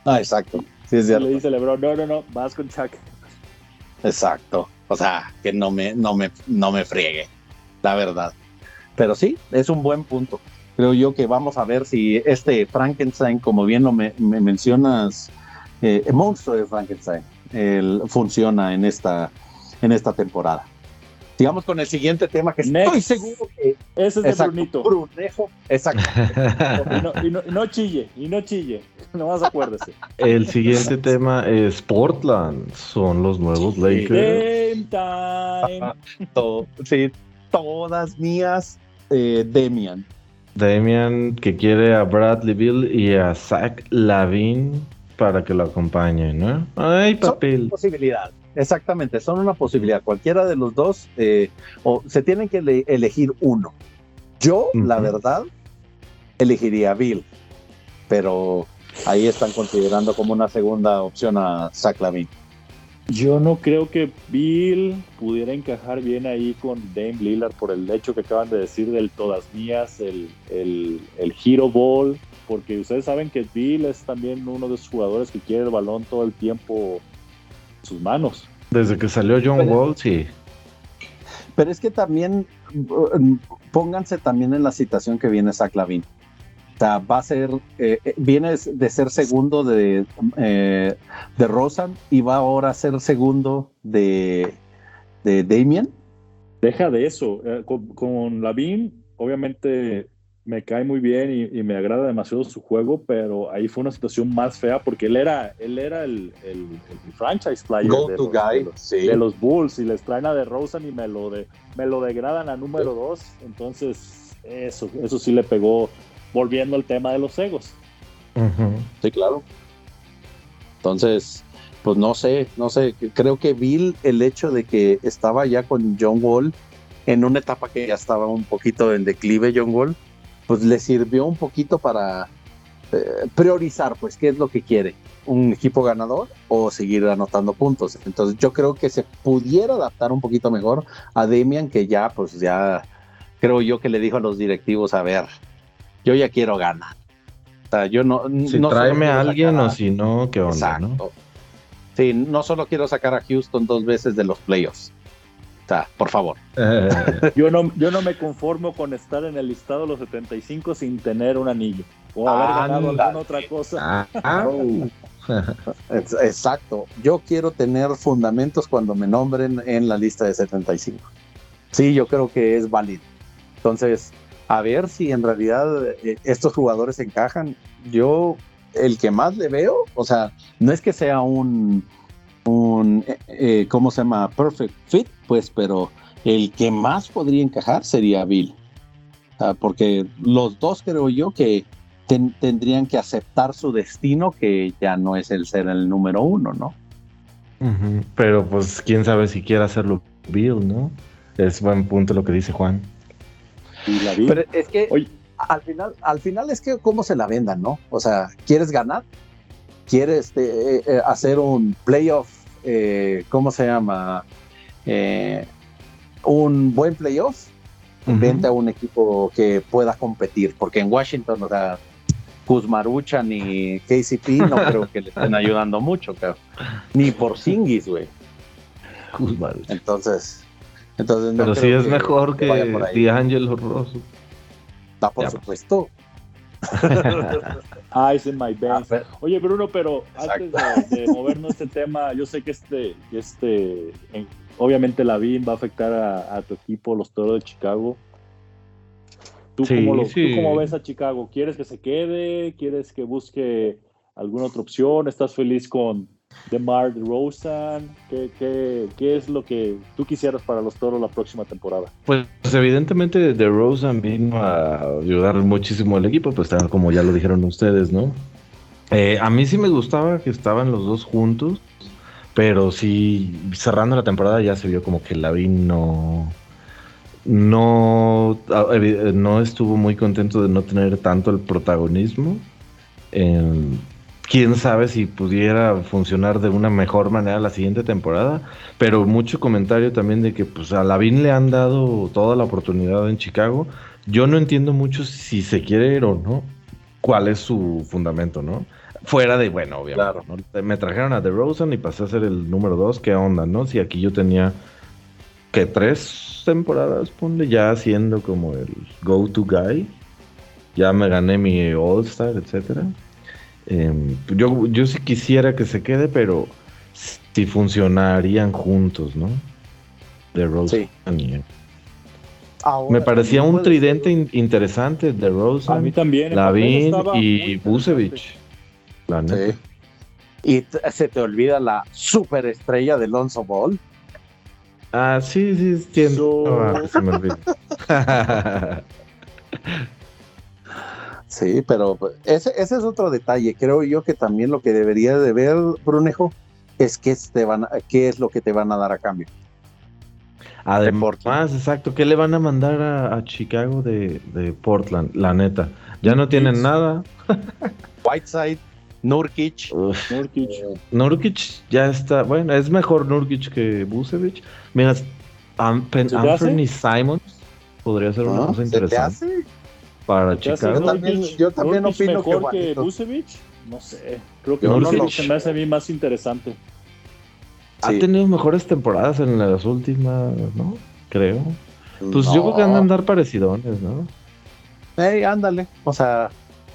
Ah, exacto. Sí, es Le dice LeBron, no, no, no, vas con Shaq. Exacto. O sea, que no me, no me, no me friegue, la verdad. Pero sí, es un buen punto. Creo yo que vamos a ver si este Frankenstein, como bien lo me, mencionas, eh, el monstruo de Frankenstein, funciona en esta, en esta temporada. Sigamos con el siguiente tema que estoy seguro que ese es de Brunito. Brunejo, exacto. y, no, chille, y no chille, nomás acuérdese. El siguiente tema es Portland, son los nuevos Lakers. Game time. sí, todas mías, eh, Demian. Demian que quiere a Bradley Bill y a Zach Lavin para que lo acompañen, ¿no? Ay, papel. Posibilidad. Exactamente, son una posibilidad. Cualquiera de los dos, eh, o se tienen que elegir uno. Yo, la verdad, elegiría a Bill, pero ahí están considerando como una segunda opción a Zach Lavin. Yo no creo que Bill pudiera encajar bien ahí con Dame Lillard por el hecho que acaban de decir del todas mías, el, el, el Hero Ball, porque ustedes saben que Bill es también uno de esos jugadores que quiere el balón todo el tiempo sus manos. Desde que salió John Wall, sí. Pero es que también mm, pónganse también en la situación que viene Zach Lavin. O sea, va a ser, eh, eh, viene de ser segundo de, eh, de Rosan y va ahora a ser segundo de, de Damien. Deja de eso. con, con Lavin, obviamente me cae muy bien y, me agrada demasiado su juego, pero ahí fue una situación más fea porque él era, él era el, franchise player de, los, Bulls y les traen a Rosen y me lo, de, me lo degradan a número dos. Entonces, eso, eso sí le pegó volviendo al tema de los egos. Sí, claro. Entonces, pues no sé, no sé, creo que Bill, el hecho de que estaba ya con John Wall en una etapa que ya estaba un poquito en declive John Wall, pues le sirvió un poquito para eh, priorizar, pues, qué es lo que quiere, un equipo ganador o seguir anotando puntos. Entonces yo creo que se pudiera adaptar un poquito mejor a Demian, que ya, pues ya, creo yo que le dijo a los directivos, a ver, yo ya quiero ganar. O sea, yo no... Si tráeme a alguien o si no, ¿qué onda? ¿no? Sí, no solo quiero sacar a Houston dos veces de los playoffs por favor. yo, no, yo no me conformo con estar en el listado de los 75 sin tener un anillo o haber ganado alguna otra cosa. Ah. Exacto. Yo quiero tener fundamentos cuando me nombren en la lista de 75. Sí, yo creo que es válido. Entonces, a ver si en realidad eh, estos jugadores encajan. Yo, el que más le veo, o sea, no es que sea un un, eh, eh, ¿cómo se llama? Perfect fit, pues, pero el que más podría encajar sería Bill. porque los dos creo yo que tendrían que aceptar su destino, que ya no es el ser el número uno, ¿no? Pero pues quién sabe si quiere hacerlo Bill, ¿no? Es buen punto lo que dice Juan. Y la Pero es que al final, al final es que cómo se la vendan, ¿no? O sea, ¿quieres ganar? ¿Quieres eh, eh, hacer un playoff? Eh, ¿Cómo se llama? un buen playoff. Vente a un equipo que pueda competir, porque en Washington, o sea, Kuzmaruchan ni KCP no creo que le estén ayudando mucho, Ni por Singis, güey. Entonces, entonces Pero sí es mejor que D'Angelo Rosso. Está por supuesto. Eyes in my bed. Oye, Bruno, pero antes de, movernos este tema, yo sé que este, este obviamente la BIM va a afectar a, tu equipo, los Toros de Chicago. ¿Tú, cómo ves a Chicago? ¿Quieres que se quede? ¿Quieres que busque alguna otra opción? ¿Estás feliz con DeMar DeRozan? ¿Qué, qué, qué es lo que tú quisieras para los Toros la próxima temporada? Pues, evidentemente DeRozan vino a ayudar muchísimo al equipo, pues como ya lo dijeron ustedes, ¿no? Eh, a mí sí me gustaba que estaban los dos juntos, pero sí cerrando la temporada ya se vio como que Lavin no no, no estuvo muy contento de no tener tanto el protagonismo. Em, quién sabe si pudiera funcionar de una mejor manera la siguiente temporada, pero mucho comentario también de que pues a Lavin le han dado toda la oportunidad en Chicago. Yo no entiendo mucho si se quiere ir o no, cuál es su fundamento, ¿no? Fuera de, bueno, obviamente, me trajeron a DeRozan y pasé a ser el número dos, ¿qué onda, no? Si aquí yo tenía que tres temporadas, ponle, ya siendo como el go-to guy. Ya me gané mi All-Star, etcétera. Em, yo, yo sí quisiera que se quede, pero si funcionarían juntos, ¿no? De Rose Me parecía un tridente interesante de Rose. A mí también. Lavin y Busevich. La neta. Y se te olvida la superestrella de Alonso Ball. Ah, sí, sí, entiendo. Ah, se me olvidó. sí, pero ese, ese, es otro detalle. Creo yo que también lo que debería de ver, Brunejo, es qué, te van qué es lo que te van a dar a cambio. Además, exacto. ¿Qué le van a mandar a, Chicago de, de, Portland? La neta. Ya no tienen nada. Whiteside. Nurkic. Nurkic. ya está. Bueno, es mejor Nurkic que Busevich. Mira, Anthony Simons podría ser una cosa interesante. Para Chicago. Yo también, yo también opino mejor que, que No sé. Creo que Nurkic se me hace a mí más interesante. Ha tenido mejores temporadas en las últimas, ¿no? Creo. Pues yo creo que andan a andar parecidones, ¿no? Ey, ándale. O sea,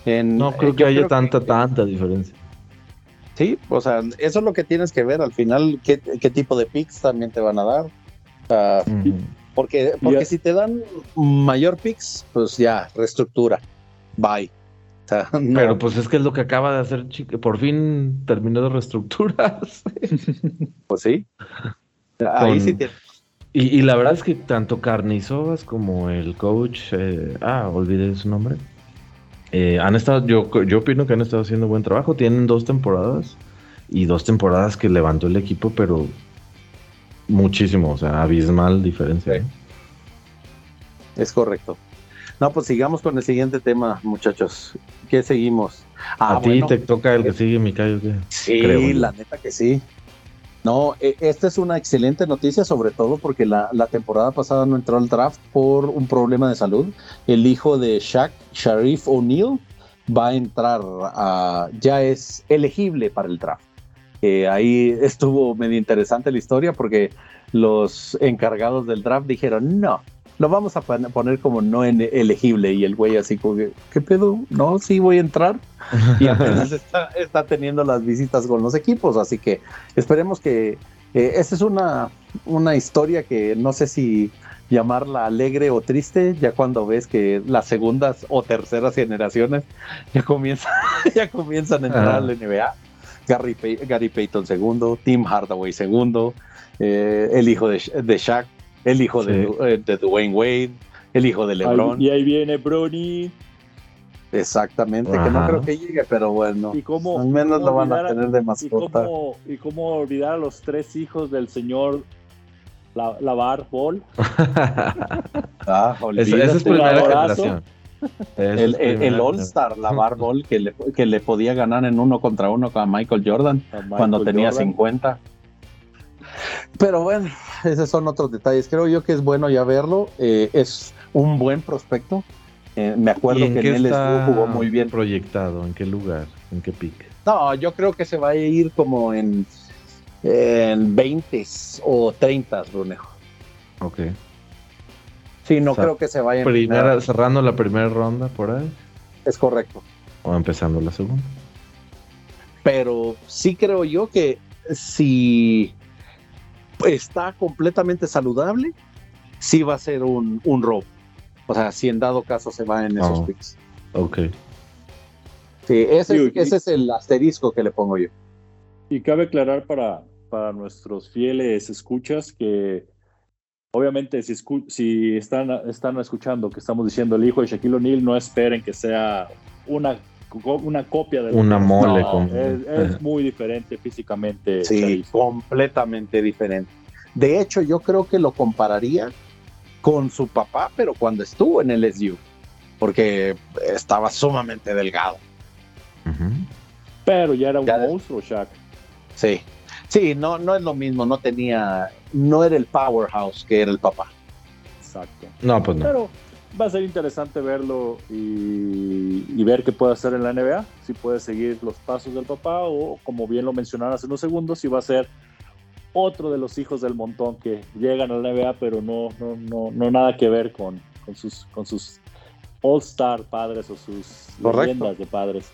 no creo que haya tanta, tanta diferencia. Sí, o sea, eso es lo que tienes que ver al final, qué, tipo de picks también te van a dar. Porque, porque si te dan mayor picks, pues ya, reestructura. Bye. Pero pues es que es lo que acaba de hacer, por fin terminó de reestructuras. pues sí. Ahí sí y, la verdad es que tanto Carnizovas como el coach, eh, ah, olvidé su nombre, eh, han estado, yo, yo opino que han estado haciendo buen trabajo. Tienen dos temporadas y dos temporadas que levantó el equipo, pero muchísimo, o sea, abismal diferencia. Es correcto. No, pues sigamos con el siguiente tema, muchachos. ¿Qué seguimos? a ah, ti te toca el que sigue, mi Sí, la neta que sí. No, e, esta es una excelente noticia, sobre todo porque la, temporada pasada no entró al draft por un problema de salud. El hijo de Shaq, Sharif O'Neal, va a entrar, a, ya es elegible para el draft. Eh, ahí estuvo medio interesante la historia porque los encargados del draft dijeron, no, lo vamos a poner como no elegible. Y el güey así como, ¿qué pedo? No, sí voy a entrar. Y apenas está, teniendo las visitas con los equipos. Así que esperemos que eh, esa es una, una historia que no sé si llamarla alegre o triste, ya cuando ves que las segundas o terceras generaciones ya comienzan, ya comienzan a entrar a la NBA. Gary, Gary Payton segundo, Tim Hardaway segundo, eh, el hijo de, de Shaq el hijo eh, de, Dwayne Wade, el hijo de LeBron. y ahí viene Bronny. Exactamente, que no creo que llegue, pero bueno. ¿Y cómo, al menos lo van a tener de mascota. ¿y cómo, olvidar a los tres hijos del señor la, la bar ball. ah, esa es primera generación. El, el, All-Star, la bar ball, que le, que le podía ganar en uno contra uno con Michael Jordan cuando tenía 50. Pero bueno, esos son otros detalles. Creo yo que es bueno ya verlo. Eh, es un buen prospecto. Eh, me acuerdo que en él jugó muy bien. proyectado? ¿En qué lugar? ¿En qué pick? No, yo creo que se va a ir como en, en 20 o 30, Brunejo. Ok. Sí, no creo que se vaya primera, cerrando la primera ronda por ahí. Es correcto. O empezando la segunda. Pero sí creo yo que si está completamente saludable, sí va a ser un, un robo. O sea, si en dado caso se va en esos oh, picks. Ok. Sí, ese, ese es el asterisco que le pongo yo. Y cabe aclarar para, para nuestros fieles escuchas que obviamente si, si están, están escuchando que estamos diciendo el hijo de Shaquille O'Neal, no esperen que sea una, una copia de... Una mole. es, muy diferente físicamente. Sí, completamente diferente. De hecho, yo creo que lo compararía con su papá, pero cuando estuvo en el SU, porque estaba sumamente delgado. Pero ya era un monstruo, Shaq. Sí, sí, no, no es lo mismo, no tenía, no era el powerhouse que era el papá. Exacto. No, pues no. Pero va a ser interesante verlo y, ver qué puede hacer en la NBA, si puede seguir los pasos del papá o, como bien lo mencionaron hace unos segundos, si va a ser otro de los hijos del montón que llegan a la NBA, pero no, no, no, no nada que ver con, con sus, con sus All-Star padres o sus leyendas de padres.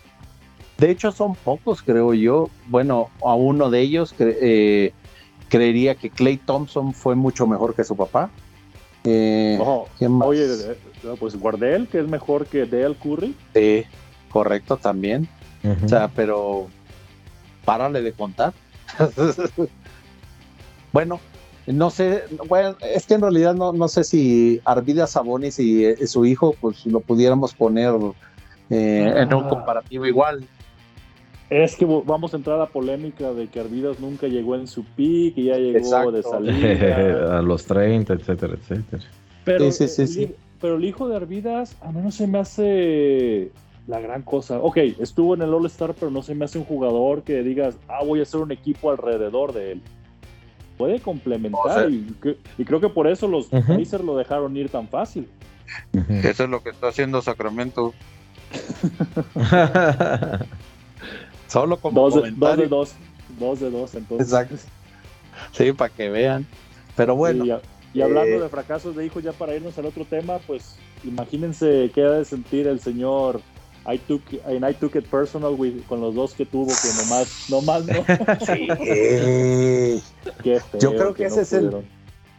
De hecho, son pocos, creo yo. Bueno, a uno de ellos eh, creería que Clay Thompson fue mucho mejor que su papá. Eh, oye, eh, pues Guardel, que es mejor que Dale Curry. Sí, correcto, también. O sea, pero párale de contar. bueno, no sé, bueno, es que en realidad no, no sé si Arvidas Sabonis y su hijo, pues lo pudiéramos poner en un ah. comparativo igual. Es que vamos a entrar a la polémica de que Arvidas nunca llegó en su pick y ya llegó de salida. a los 30, etcétera, etcétera. Pero, sí, sí, sí, pero el hijo de Arvidas, a mí no se me hace la gran cosa. Ok, estuvo en el All-Star, pero no se me hace un jugador que digas, ah, voy a hacer un equipo alrededor de él. Puede complementar y, creo que por eso los uh lo dejaron ir tan fácil. Eso es lo que está haciendo Sacramento. Solo como dos, dos de dos. Dos de dos, entonces. Exacto. Sí, para que vean. Pero bueno. y, hablando eh, de fracasos de hijos, ya para irnos al otro tema, pues imagínense qué ha de sentir el señor I took, I took it personal con los dos que tuvo, que nomás, nomás no. Sí. Yo creo que, ese es el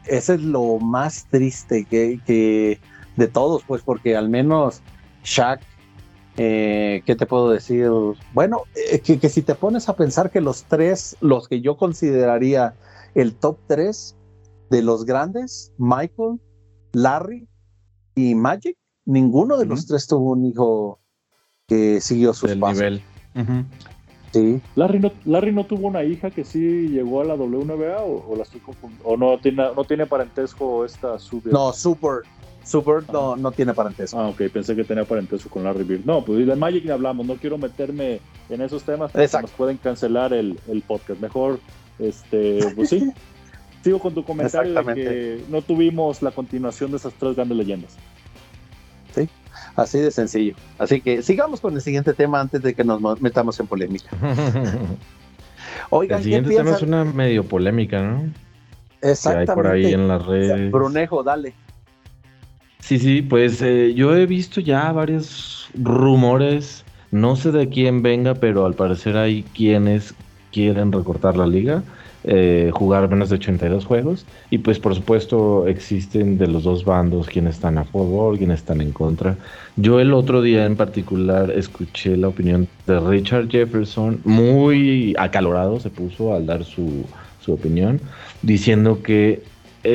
ese es lo más triste que, que, de todos, pues, porque al menos Shaq eh, ¿Qué te puedo decir? Bueno, eh, que, si te pones a pensar que los tres, los que yo consideraría el top tres de los grandes, Michael, Larry y Magic, ninguno de los tres tuvo un hijo que siguió su nivel. Sí. Larry no, Larry no tuvo una hija que sí llegó a la WNBA o, o no tiene no tiene parentesco esta super. No, Super Super no, no tiene parentesco. Ah, ok, pensé que tenía parentesco con Larry Bird. No, pues de Magic ni hablamos, no quiero meterme en esos temas porque nos pueden cancelar el, podcast. Mejor, este, pues sí. Sigo con tu comentario de que no tuvimos la continuación de esas tres grandes leyendas. Sí, así de sencillo. Así que sigamos con el siguiente tema antes de que nos metamos en polémica. Oigan, el siguiente tema es una medio polémica, ¿no? Exactamente. hay por ahí en las redes. Brunejo, dale. Sí, sí, pues eh, yo he visto ya varios rumores, no sé de quién venga, pero al parecer hay quienes quieren recortar la liga, eh, jugar menos de 82 juegos, y pues por supuesto existen de los dos bandos quienes están a favor, quienes están en contra. Yo el otro día en particular escuché la opinión de Richard Jefferson, muy acalorado se puso al dar su, su opinión, diciendo que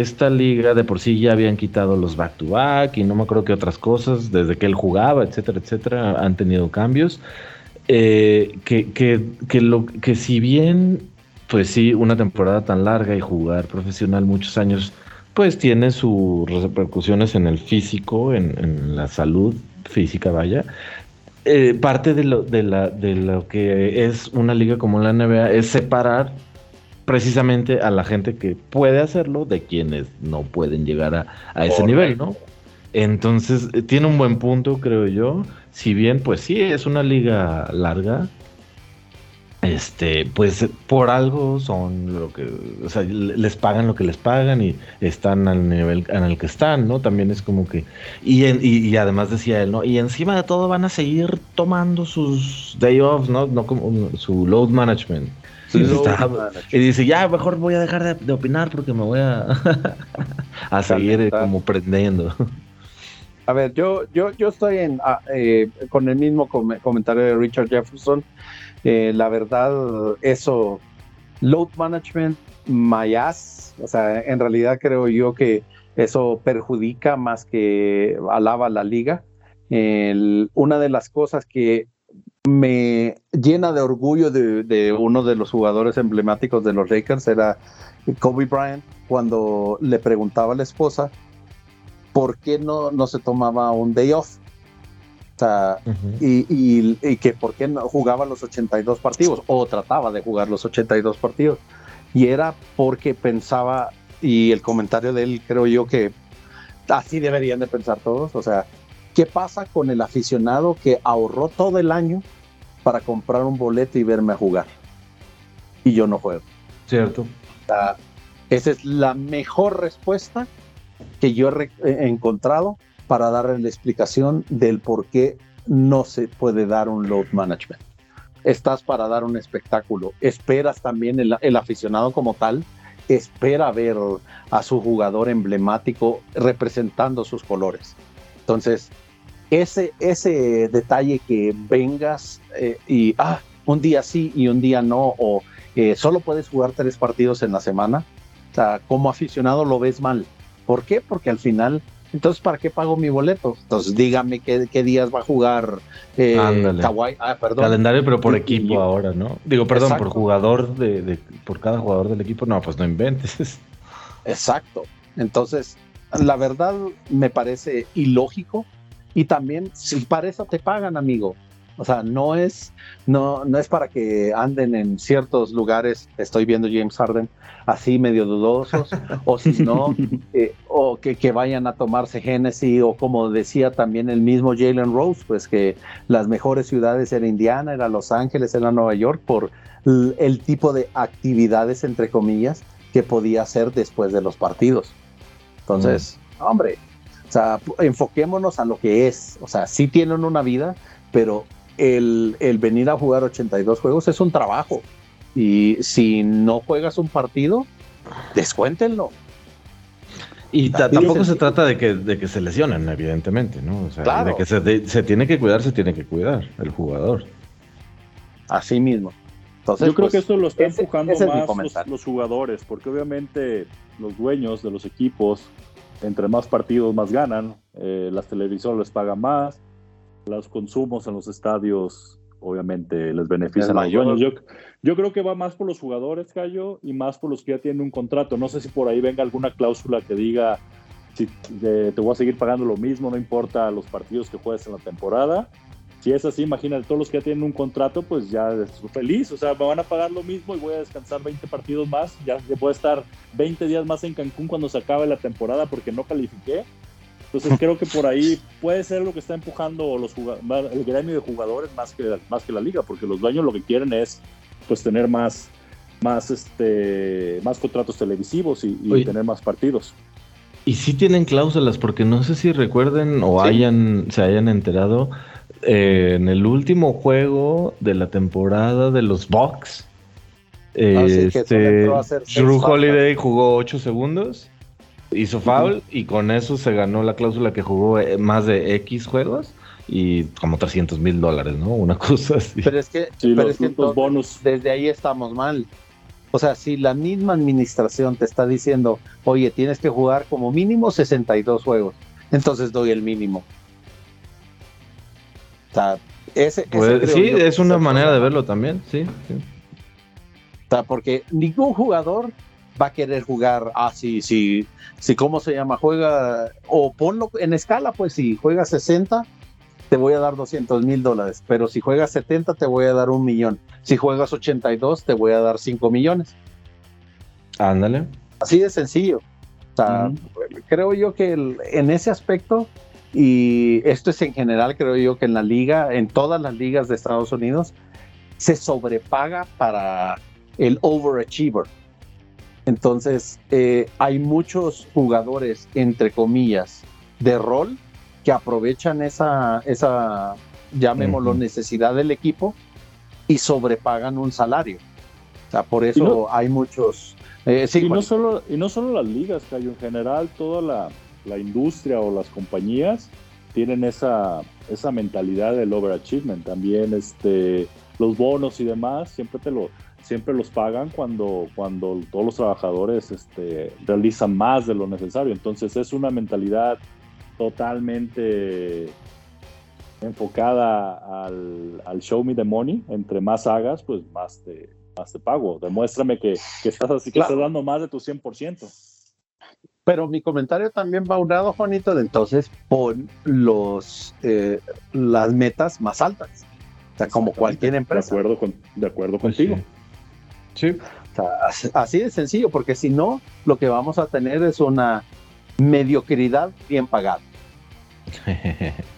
esta liga de por sí ya habían quitado los back to back y no me acuerdo qué otras cosas desde que él jugaba, etcétera, etcétera, han tenido cambios. Eh, que, que, que si bien pues sí, una temporada tan larga y jugar profesional muchos años, pues tiene sus repercusiones en el físico, en, la salud física, vaya. Eh, parte de lo, de, la, de lo que es una liga como la NBA es separar precisamente a la gente que puede hacerlo de quienes no pueden llegar a, a ese nivel, ¿no? Entonces, eh, tiene un buen punto, creo yo. Si bien, pues sí, es una liga larga, este, pues por algo son lo que, o sea, les pagan lo que les pagan y están al nivel en el que están, ¿no? También es como que, y, y, además decía él, ¿no? Y encima de todo van a seguir tomando sus day offs, ¿no? No como su load management. Y, dice, ya, mejor voy a dejar de, opinar porque me voy a, a seguir como prendiendo. A ver, yo, yo, yo estoy en, ah, eh, con el mismo comentario de Richard Jefferson. Eh, la verdad, eso, load management, mayas, o sea, en realidad creo yo que eso perjudica más que alaba la liga. una de las cosas que me llena de orgullo de, uno de los jugadores emblemáticos de los Lakers era Kobe Bryant cuando le preguntaba a la esposa por qué no, no se tomaba un day off y, que por qué no jugaba los 82 partidos o trataba de jugar los 82 partidos. Y era porque pensaba, y el comentario de él creo yo que así deberían de pensar todos, o sea, ¿qué pasa con el aficionado que ahorró todo el año para comprar un boleto y verme a jugar? Y yo no juego. Cierto. esa es la mejor respuesta que yo he encontrado para darle la explicación del por qué no se puede dar un load management. Estás para dar un espectáculo. Esperas también el, aficionado como tal, espera ver a su jugador emblemático representando sus colores. Entonces, ese, ese detalle que vengas eh, y, ah, un día sí y un día no, o eh, solo puedes jugar tres partidos en la semana, o sea, como aficionado lo ves mal. ¿Por qué? Porque al final entonces, ¿para qué pago mi boleto? Entonces, dígame qué, días va a jugar eh, Ah, perdón. Calendario, pero por equipo ahora, ¿no? Digo, perdón, por jugador, de, por cada jugador del equipo. No, pues no inventes. Exacto. Entonces, la verdad me parece ilógico. Y también, si para eso te pagan, amigo. O sea, no es, no, no es para que anden en ciertos lugares, estoy viendo James Harden, así medio dudosos, o si no, eh, o que, que, vayan a tomarse Genesis, o como decía también el mismo Jalen Rose, pues que las mejores ciudades eran Indiana, era Los Ángeles, era Nueva York, por el tipo de actividades, entre comillas, que podía hacer después de los partidos. Entonces, mm. hombre, sea, enfoquémonos a lo que es, o sea, sí tienen una vida, pero el, venir a jugar 82 juegos es un trabajo. Y si no juegas un partido, descuéntenlo. Y tampoco se trata de que, de que se lesionen, evidentemente, ¿no? O sea, de que se, tiene que cuidar, se tiene que cuidar el jugador. Así mismo. Entonces, Yo creo que pues, esto lo está empujando más los, jugadores, porque obviamente los dueños de los equipos, entre más partidos más ganan, eh, las televisoras les pagan más, los consumos en los estadios obviamente les benefician a. Yo, yo creo que va más por los jugadores, Cayo, y más por los que ya tienen un contrato. No sé si por ahí venga alguna cláusula que diga si te voy a seguir pagando lo mismo, no importa los partidos que juegues en la temporada. Si es así, imagínate, todos los que ya tienen un contrato, pues ya estoy feliz. O sea, me van a pagar lo mismo y voy a descansar 20 partidos más. Ya voy a estar 20 días más en Cancún cuando se acabe la temporada porque no califiqué. Entonces creo que por ahí puede ser lo que está empujando los el gremio de jugadores más que, más que la liga, porque los dueños lo que quieren es pues tener más, más, este, más contratos televisivos y, tener más partidos. Y sí tienen cláusulas, porque no sé si recuerden o hayan, se hayan enterado, eh, en el último juego de la temporada de los Bucks, ah, este, Drew Holiday jugó 8 segundos hizo foul y con eso se ganó la cláusula que jugó eh, más de X juegos y como 300 mil dólares, ¿no? Una cosa así. Pero es que, pero es que bonus. desde ahí estamos mal. O sea, si la misma administración te está diciendo, oye, tienes que jugar como mínimo 62 juegos, entonces doy el mínimo. O sea, ese, sí, es una manera de verlo también, sí. O sea, porque ningún jugador va a querer jugar así, ah, si, si, ¿cómo se llama? Juega, o ponlo en escala, pues si juega 60, te voy a dar 200 mil dólares, pero si juegas 70, te voy a dar un millón. Si juegas 82, te voy a dar 5 millones. Ándale. Así de sencillo. O sea, creo yo que en ese aspecto, y esto es en general, creo yo que en la liga, en todas las ligas de Estados Unidos, se sobrepaga para el overachiever. Entonces, eh, hay muchos jugadores, entre comillas, de rol que aprovechan esa, esa llamémoslo, necesidad del equipo y sobrepagan un salario. O sea, por eso hay muchos... Eh, y, no solo, y no solo las ligas, Cayo, en general toda la, la industria o las compañías tienen esa, esa mentalidad del overachievement. También este, los bonos y demás, siempre te lo siempre los pagan cuando, cuando todos los trabajadores este, realizan más de lo necesario. Entonces es una mentalidad totalmente enfocada al, show me the money. Entre más hagas, pues más te, más te pago. Demuéstrame que, estás así, que estás dando más de tu 100%. Pero mi comentario también va a un lado, Juanito, de entonces pon los, eh, las metas más altas. O sea, como cualquier empresa. De acuerdo, con, de acuerdo contigo. Sí. así de sencillo, porque si no, lo que vamos a tener es una mediocridad bien pagada.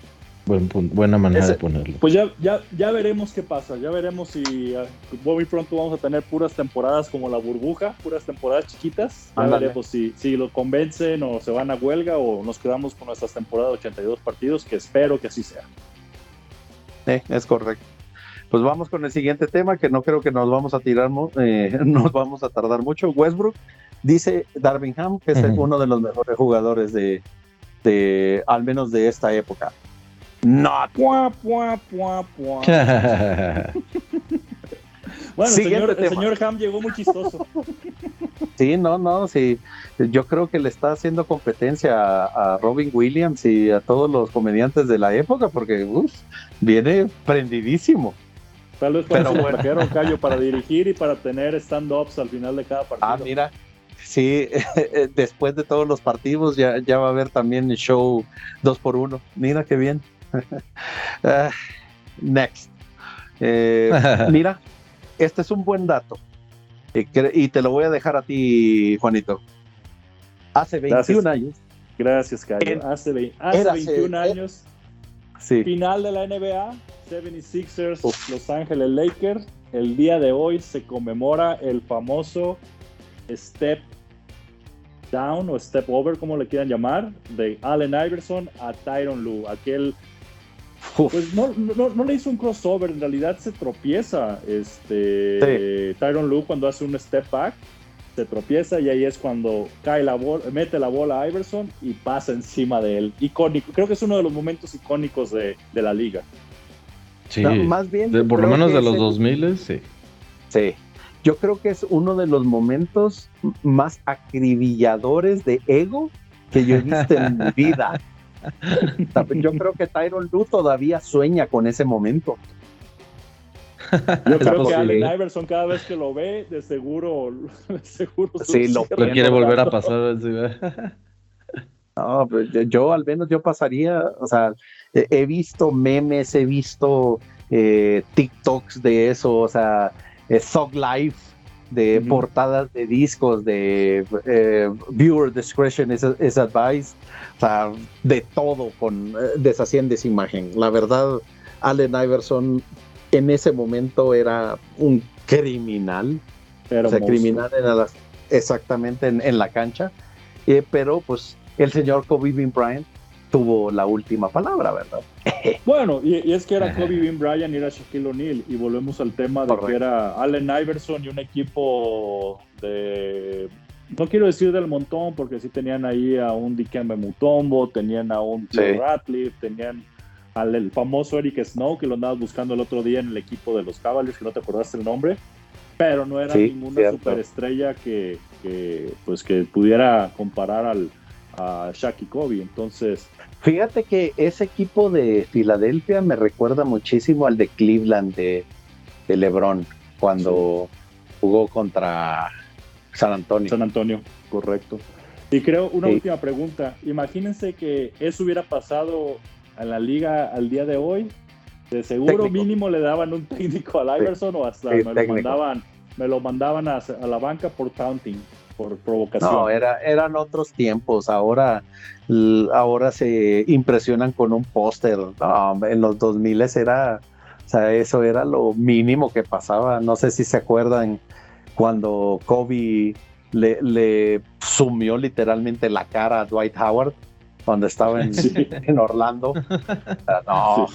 buena manera de ponerlo. Pues ya, ya, ya veremos qué pasa, ya veremos si uh, muy pronto vamos a tener puras temporadas como la burbuja, puras temporadas chiquitas. Ya veremos si, si lo convencen o se van a huelga o nos quedamos con nuestras temporadas de 82 partidos, que espero que así sea. es correcto. Pues vamos con el siguiente tema, que no creo que nos vamos a tirar, eh, nos vamos a tardar mucho. Westbrook dice Darvingham que es uno de los mejores jugadores de, de, al menos de esta época. No. bueno, el señor, el señor, Ham llegó muy chistoso. Sí, no, no, sí. Yo creo que le está haciendo competencia a, Robin Williams y a todos los comediantes de la época, porque viene prendidísimo. Tal vez para Pero bueno. Callo para dirigir y para tener stand-ups al final de cada partido. Ah, mira. Sí, después de todos los partidos ya, ya va a haber también el show 2 por 1 Mira qué bien. Ah, next. Eh, mira, este es un buen dato. Y te lo voy a dejar a ti, Juanito. Hace 21 años. Gracias, Cayo. hace, 21 años. Sí. Final de la NBA, 76ers, Los Ángeles Lakers. El día de hoy se conmemora el famoso Step Down o Step Over, como le quieran llamar, de Allen Iverson a Tyron Lue. Aquel. Pues no, le hizo un crossover, en realidad se tropieza este Tyron Lue cuando hace un step back, se tropieza y ahí es cuando cae la bola, mete la bola a Iverson y pasa encima de él. Icónico, creo que es uno de los momentos icónicos de, de la liga. Sí, más bien. por lo menos de los 2000, sí. Sí. Yo creo que es uno de los momentos más acribilladores de ego que yo he visto en mi vida. Yo creo que Tyron Lue todavía sueña con ese momento. Yo creo que Allen Iverson cada vez que lo ve, de seguro, de seguro sí, lo, quiere volver a pasar. No, pues, yo al menos yo pasaría, o sea, he visto memes, he visto eh, TikToks de eso, o sea, eh, Life, de portadas de discos, de eh, viewer discretion is, advice, o sea, de todo con eh, deshaciendo esa imagen. La verdad, Allen Iverson en ese momento era un criminal, era o sea, criminal exactamente en, la cancha, pero pues el señor Kobe Bryant tuvo la última palabra, ¿verdad? Bueno, y, es que era Kobe Bean Bryant y era Shaquille O'Neal, y volvemos al tema de que era Allen Iverson y un equipo de, no quiero decir del montón, porque sí tenían ahí a un Dikembe Mutombo, tenían a un sí. Ratliff, tenían al famoso Eric Snow, que lo andabas buscando el otro día en el equipo de los Cavaliers, que no te acordaste el nombre, pero no era ninguna superestrella que, que, pues, que pudiera comparar al a Shaq y Kobe. Entonces. Fíjate que ese equipo de Filadelfia me recuerda muchísimo al de Cleveland de, LeBron, cuando jugó contra San Antonio. San Antonio, correcto. Y creo, una última pregunta. Imagínense que eso hubiera pasado en la liga al día de hoy. De seguro mínimo le daban un técnico al Iverson o hasta me, lo mandaban, me lo mandaban a, la banca por taunting, por provocación. No, era, eran otros tiempos. Ahora, ahora se impresionan con un póster. en los 2000 era, o sea, eso era lo mínimo que pasaba. No sé si se acuerdan cuando Kobe le, sumió literalmente la cara a Dwight Howard cuando estaba en, en Orlando. No,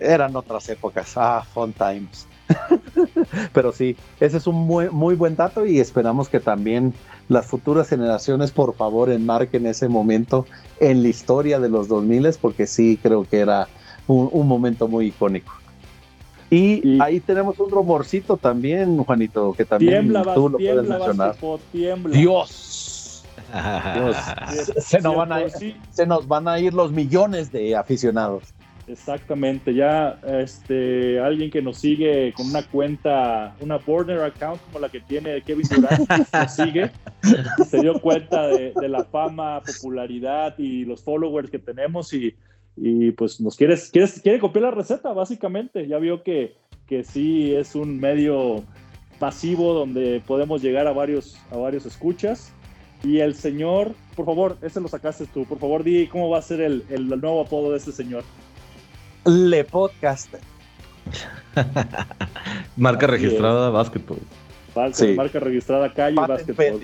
eran otras épocas. Ah, fun times. Pero sí, ese es un muy, muy, buen dato y esperamos que también las futuras generaciones, por favor, enmarquen ese momento en la historia de los 2000 porque sí creo que era un momento muy icónico. Y, ahí tenemos un rumorcito también, Juanito, que también tú lo puedes mencionar. Dios. Se, nos van a, se nos van a ir los millones de aficionados. Exactamente, ya este alguien que nos sigue con una cuenta, una burner account como la que tiene Kevin Durant, nos sigue, se dio cuenta de, de, la fama, popularidad y los followers que tenemos y y pues nos quieres, quieres, quiere copiar la receta, básicamente. Ya vio que, que sí es un medio pasivo donde podemos llegar a varios, a varios escuchas. Y el señor, por favor, ese lo sacaste tú, por favor, di cómo va a ser el, el nuevo apodo de este señor. Le Podcast. marca registrada Basketball. Marca registrada Calle Basketball.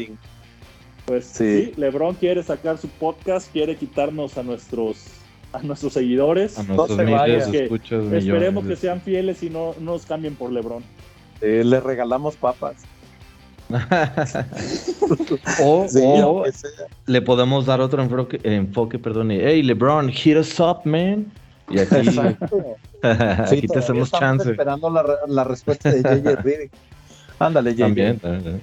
Pues sí. LeBron quiere sacar su podcast, quiere quitarnos a nuestros a nuestros seguidores. A nuestros no esperemos que sean fieles y no, nos cambien por Lebron. Eh, le regalamos papas. o, le podemos dar otro enfoque, enfoque perdón. Hey, LeBron, hit us up, man. Y aquí, aquí te hacemos chance. esperando la, la respuesta de JJ Ándale, JJ. También, también.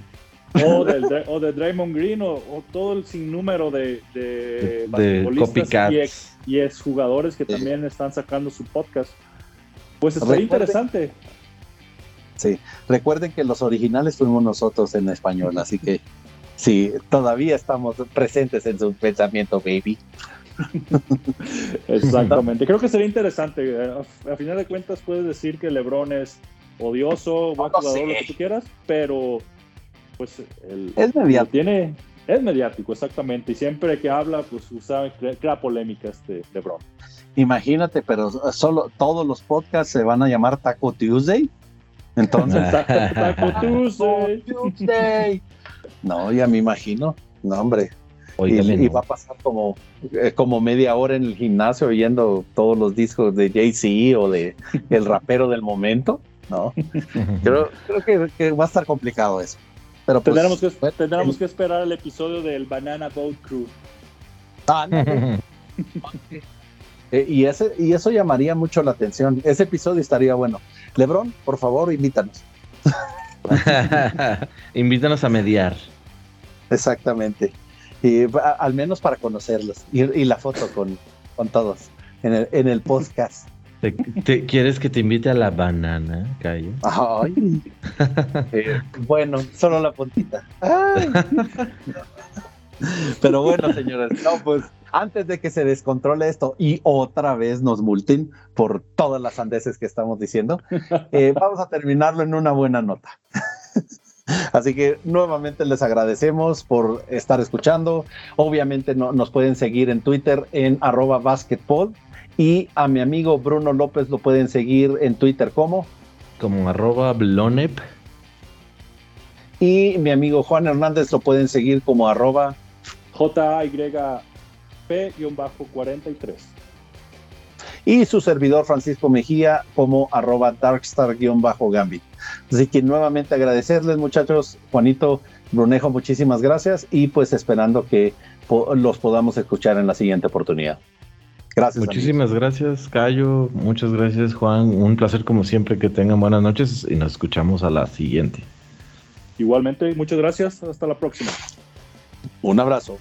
O, de Draymond Green o, todo el sinnúmero de, de, de y, ex, jugadores que también están sacando su podcast. Pues está interesante. Sí, recuerden que los originales fuimos nosotros en español, así que sí, todavía estamos presentes en su pensamiento, baby. Exactamente, creo que sería interesante. A, final de cuentas, puedes decir que LeBron es odioso, buen jugador, lo que tú quieras, pero pues es mediático. Tiene, es mediático, exactamente. Y siempre que habla, pues usa, crea, polémica este LeBron. Imagínate, pero solo todos los podcasts se van a llamar Taco Tuesday. Entonces, Taco Tuesday. No, ya me imagino. No, hombre. Y, va a pasar como, eh, como media hora en el gimnasio oyendo todos los discos de Jay-Z o de el rapero del momento. No, creo, creo que va a estar complicado eso. Pero pues, tendremos, que, tendremos que esperar el episodio del Banana Boat Crew. Ah, eh, y, ese, y eso llamaría mucho la atención. Ese episodio estaría bueno. Lebron, por favor, invítanos. invítanos a mediar. Exactamente. Y al menos para conocerlos. Y, la foto con, con todos en el, en el podcast. ¿Te, quieres que te invite a la banana, Cayo? Ay. Eh, bueno, solo la puntita. Pero bueno, señores, no, pues antes de que se descontrole esto y otra vez nos multen por todas las andeses que estamos diciendo, eh, vamos a terminarlo en una buena nota. Así que nuevamente les agradecemos por estar escuchando. Obviamente no, nos pueden seguir en Twitter en arroba basketball y a mi amigo Bruno López lo pueden seguir en Twitter como. Como arroba blonep. Y mi amigo Juan Hernández lo pueden seguir como arroba JAYP-43. Y su servidor Francisco Mejía como arroba darkstar-gambit. Así que nuevamente agradecerles muchachos, Juanito, Brunejo, muchísimas gracias y pues esperando que los podamos escuchar en la siguiente oportunidad. Gracias. Muchísimas gracias, Cayo. Muchas gracias, Juan. Un placer como siempre que tengan buenas noches y nos escuchamos a la siguiente. Igualmente, muchas gracias. Hasta la próxima. Un abrazo.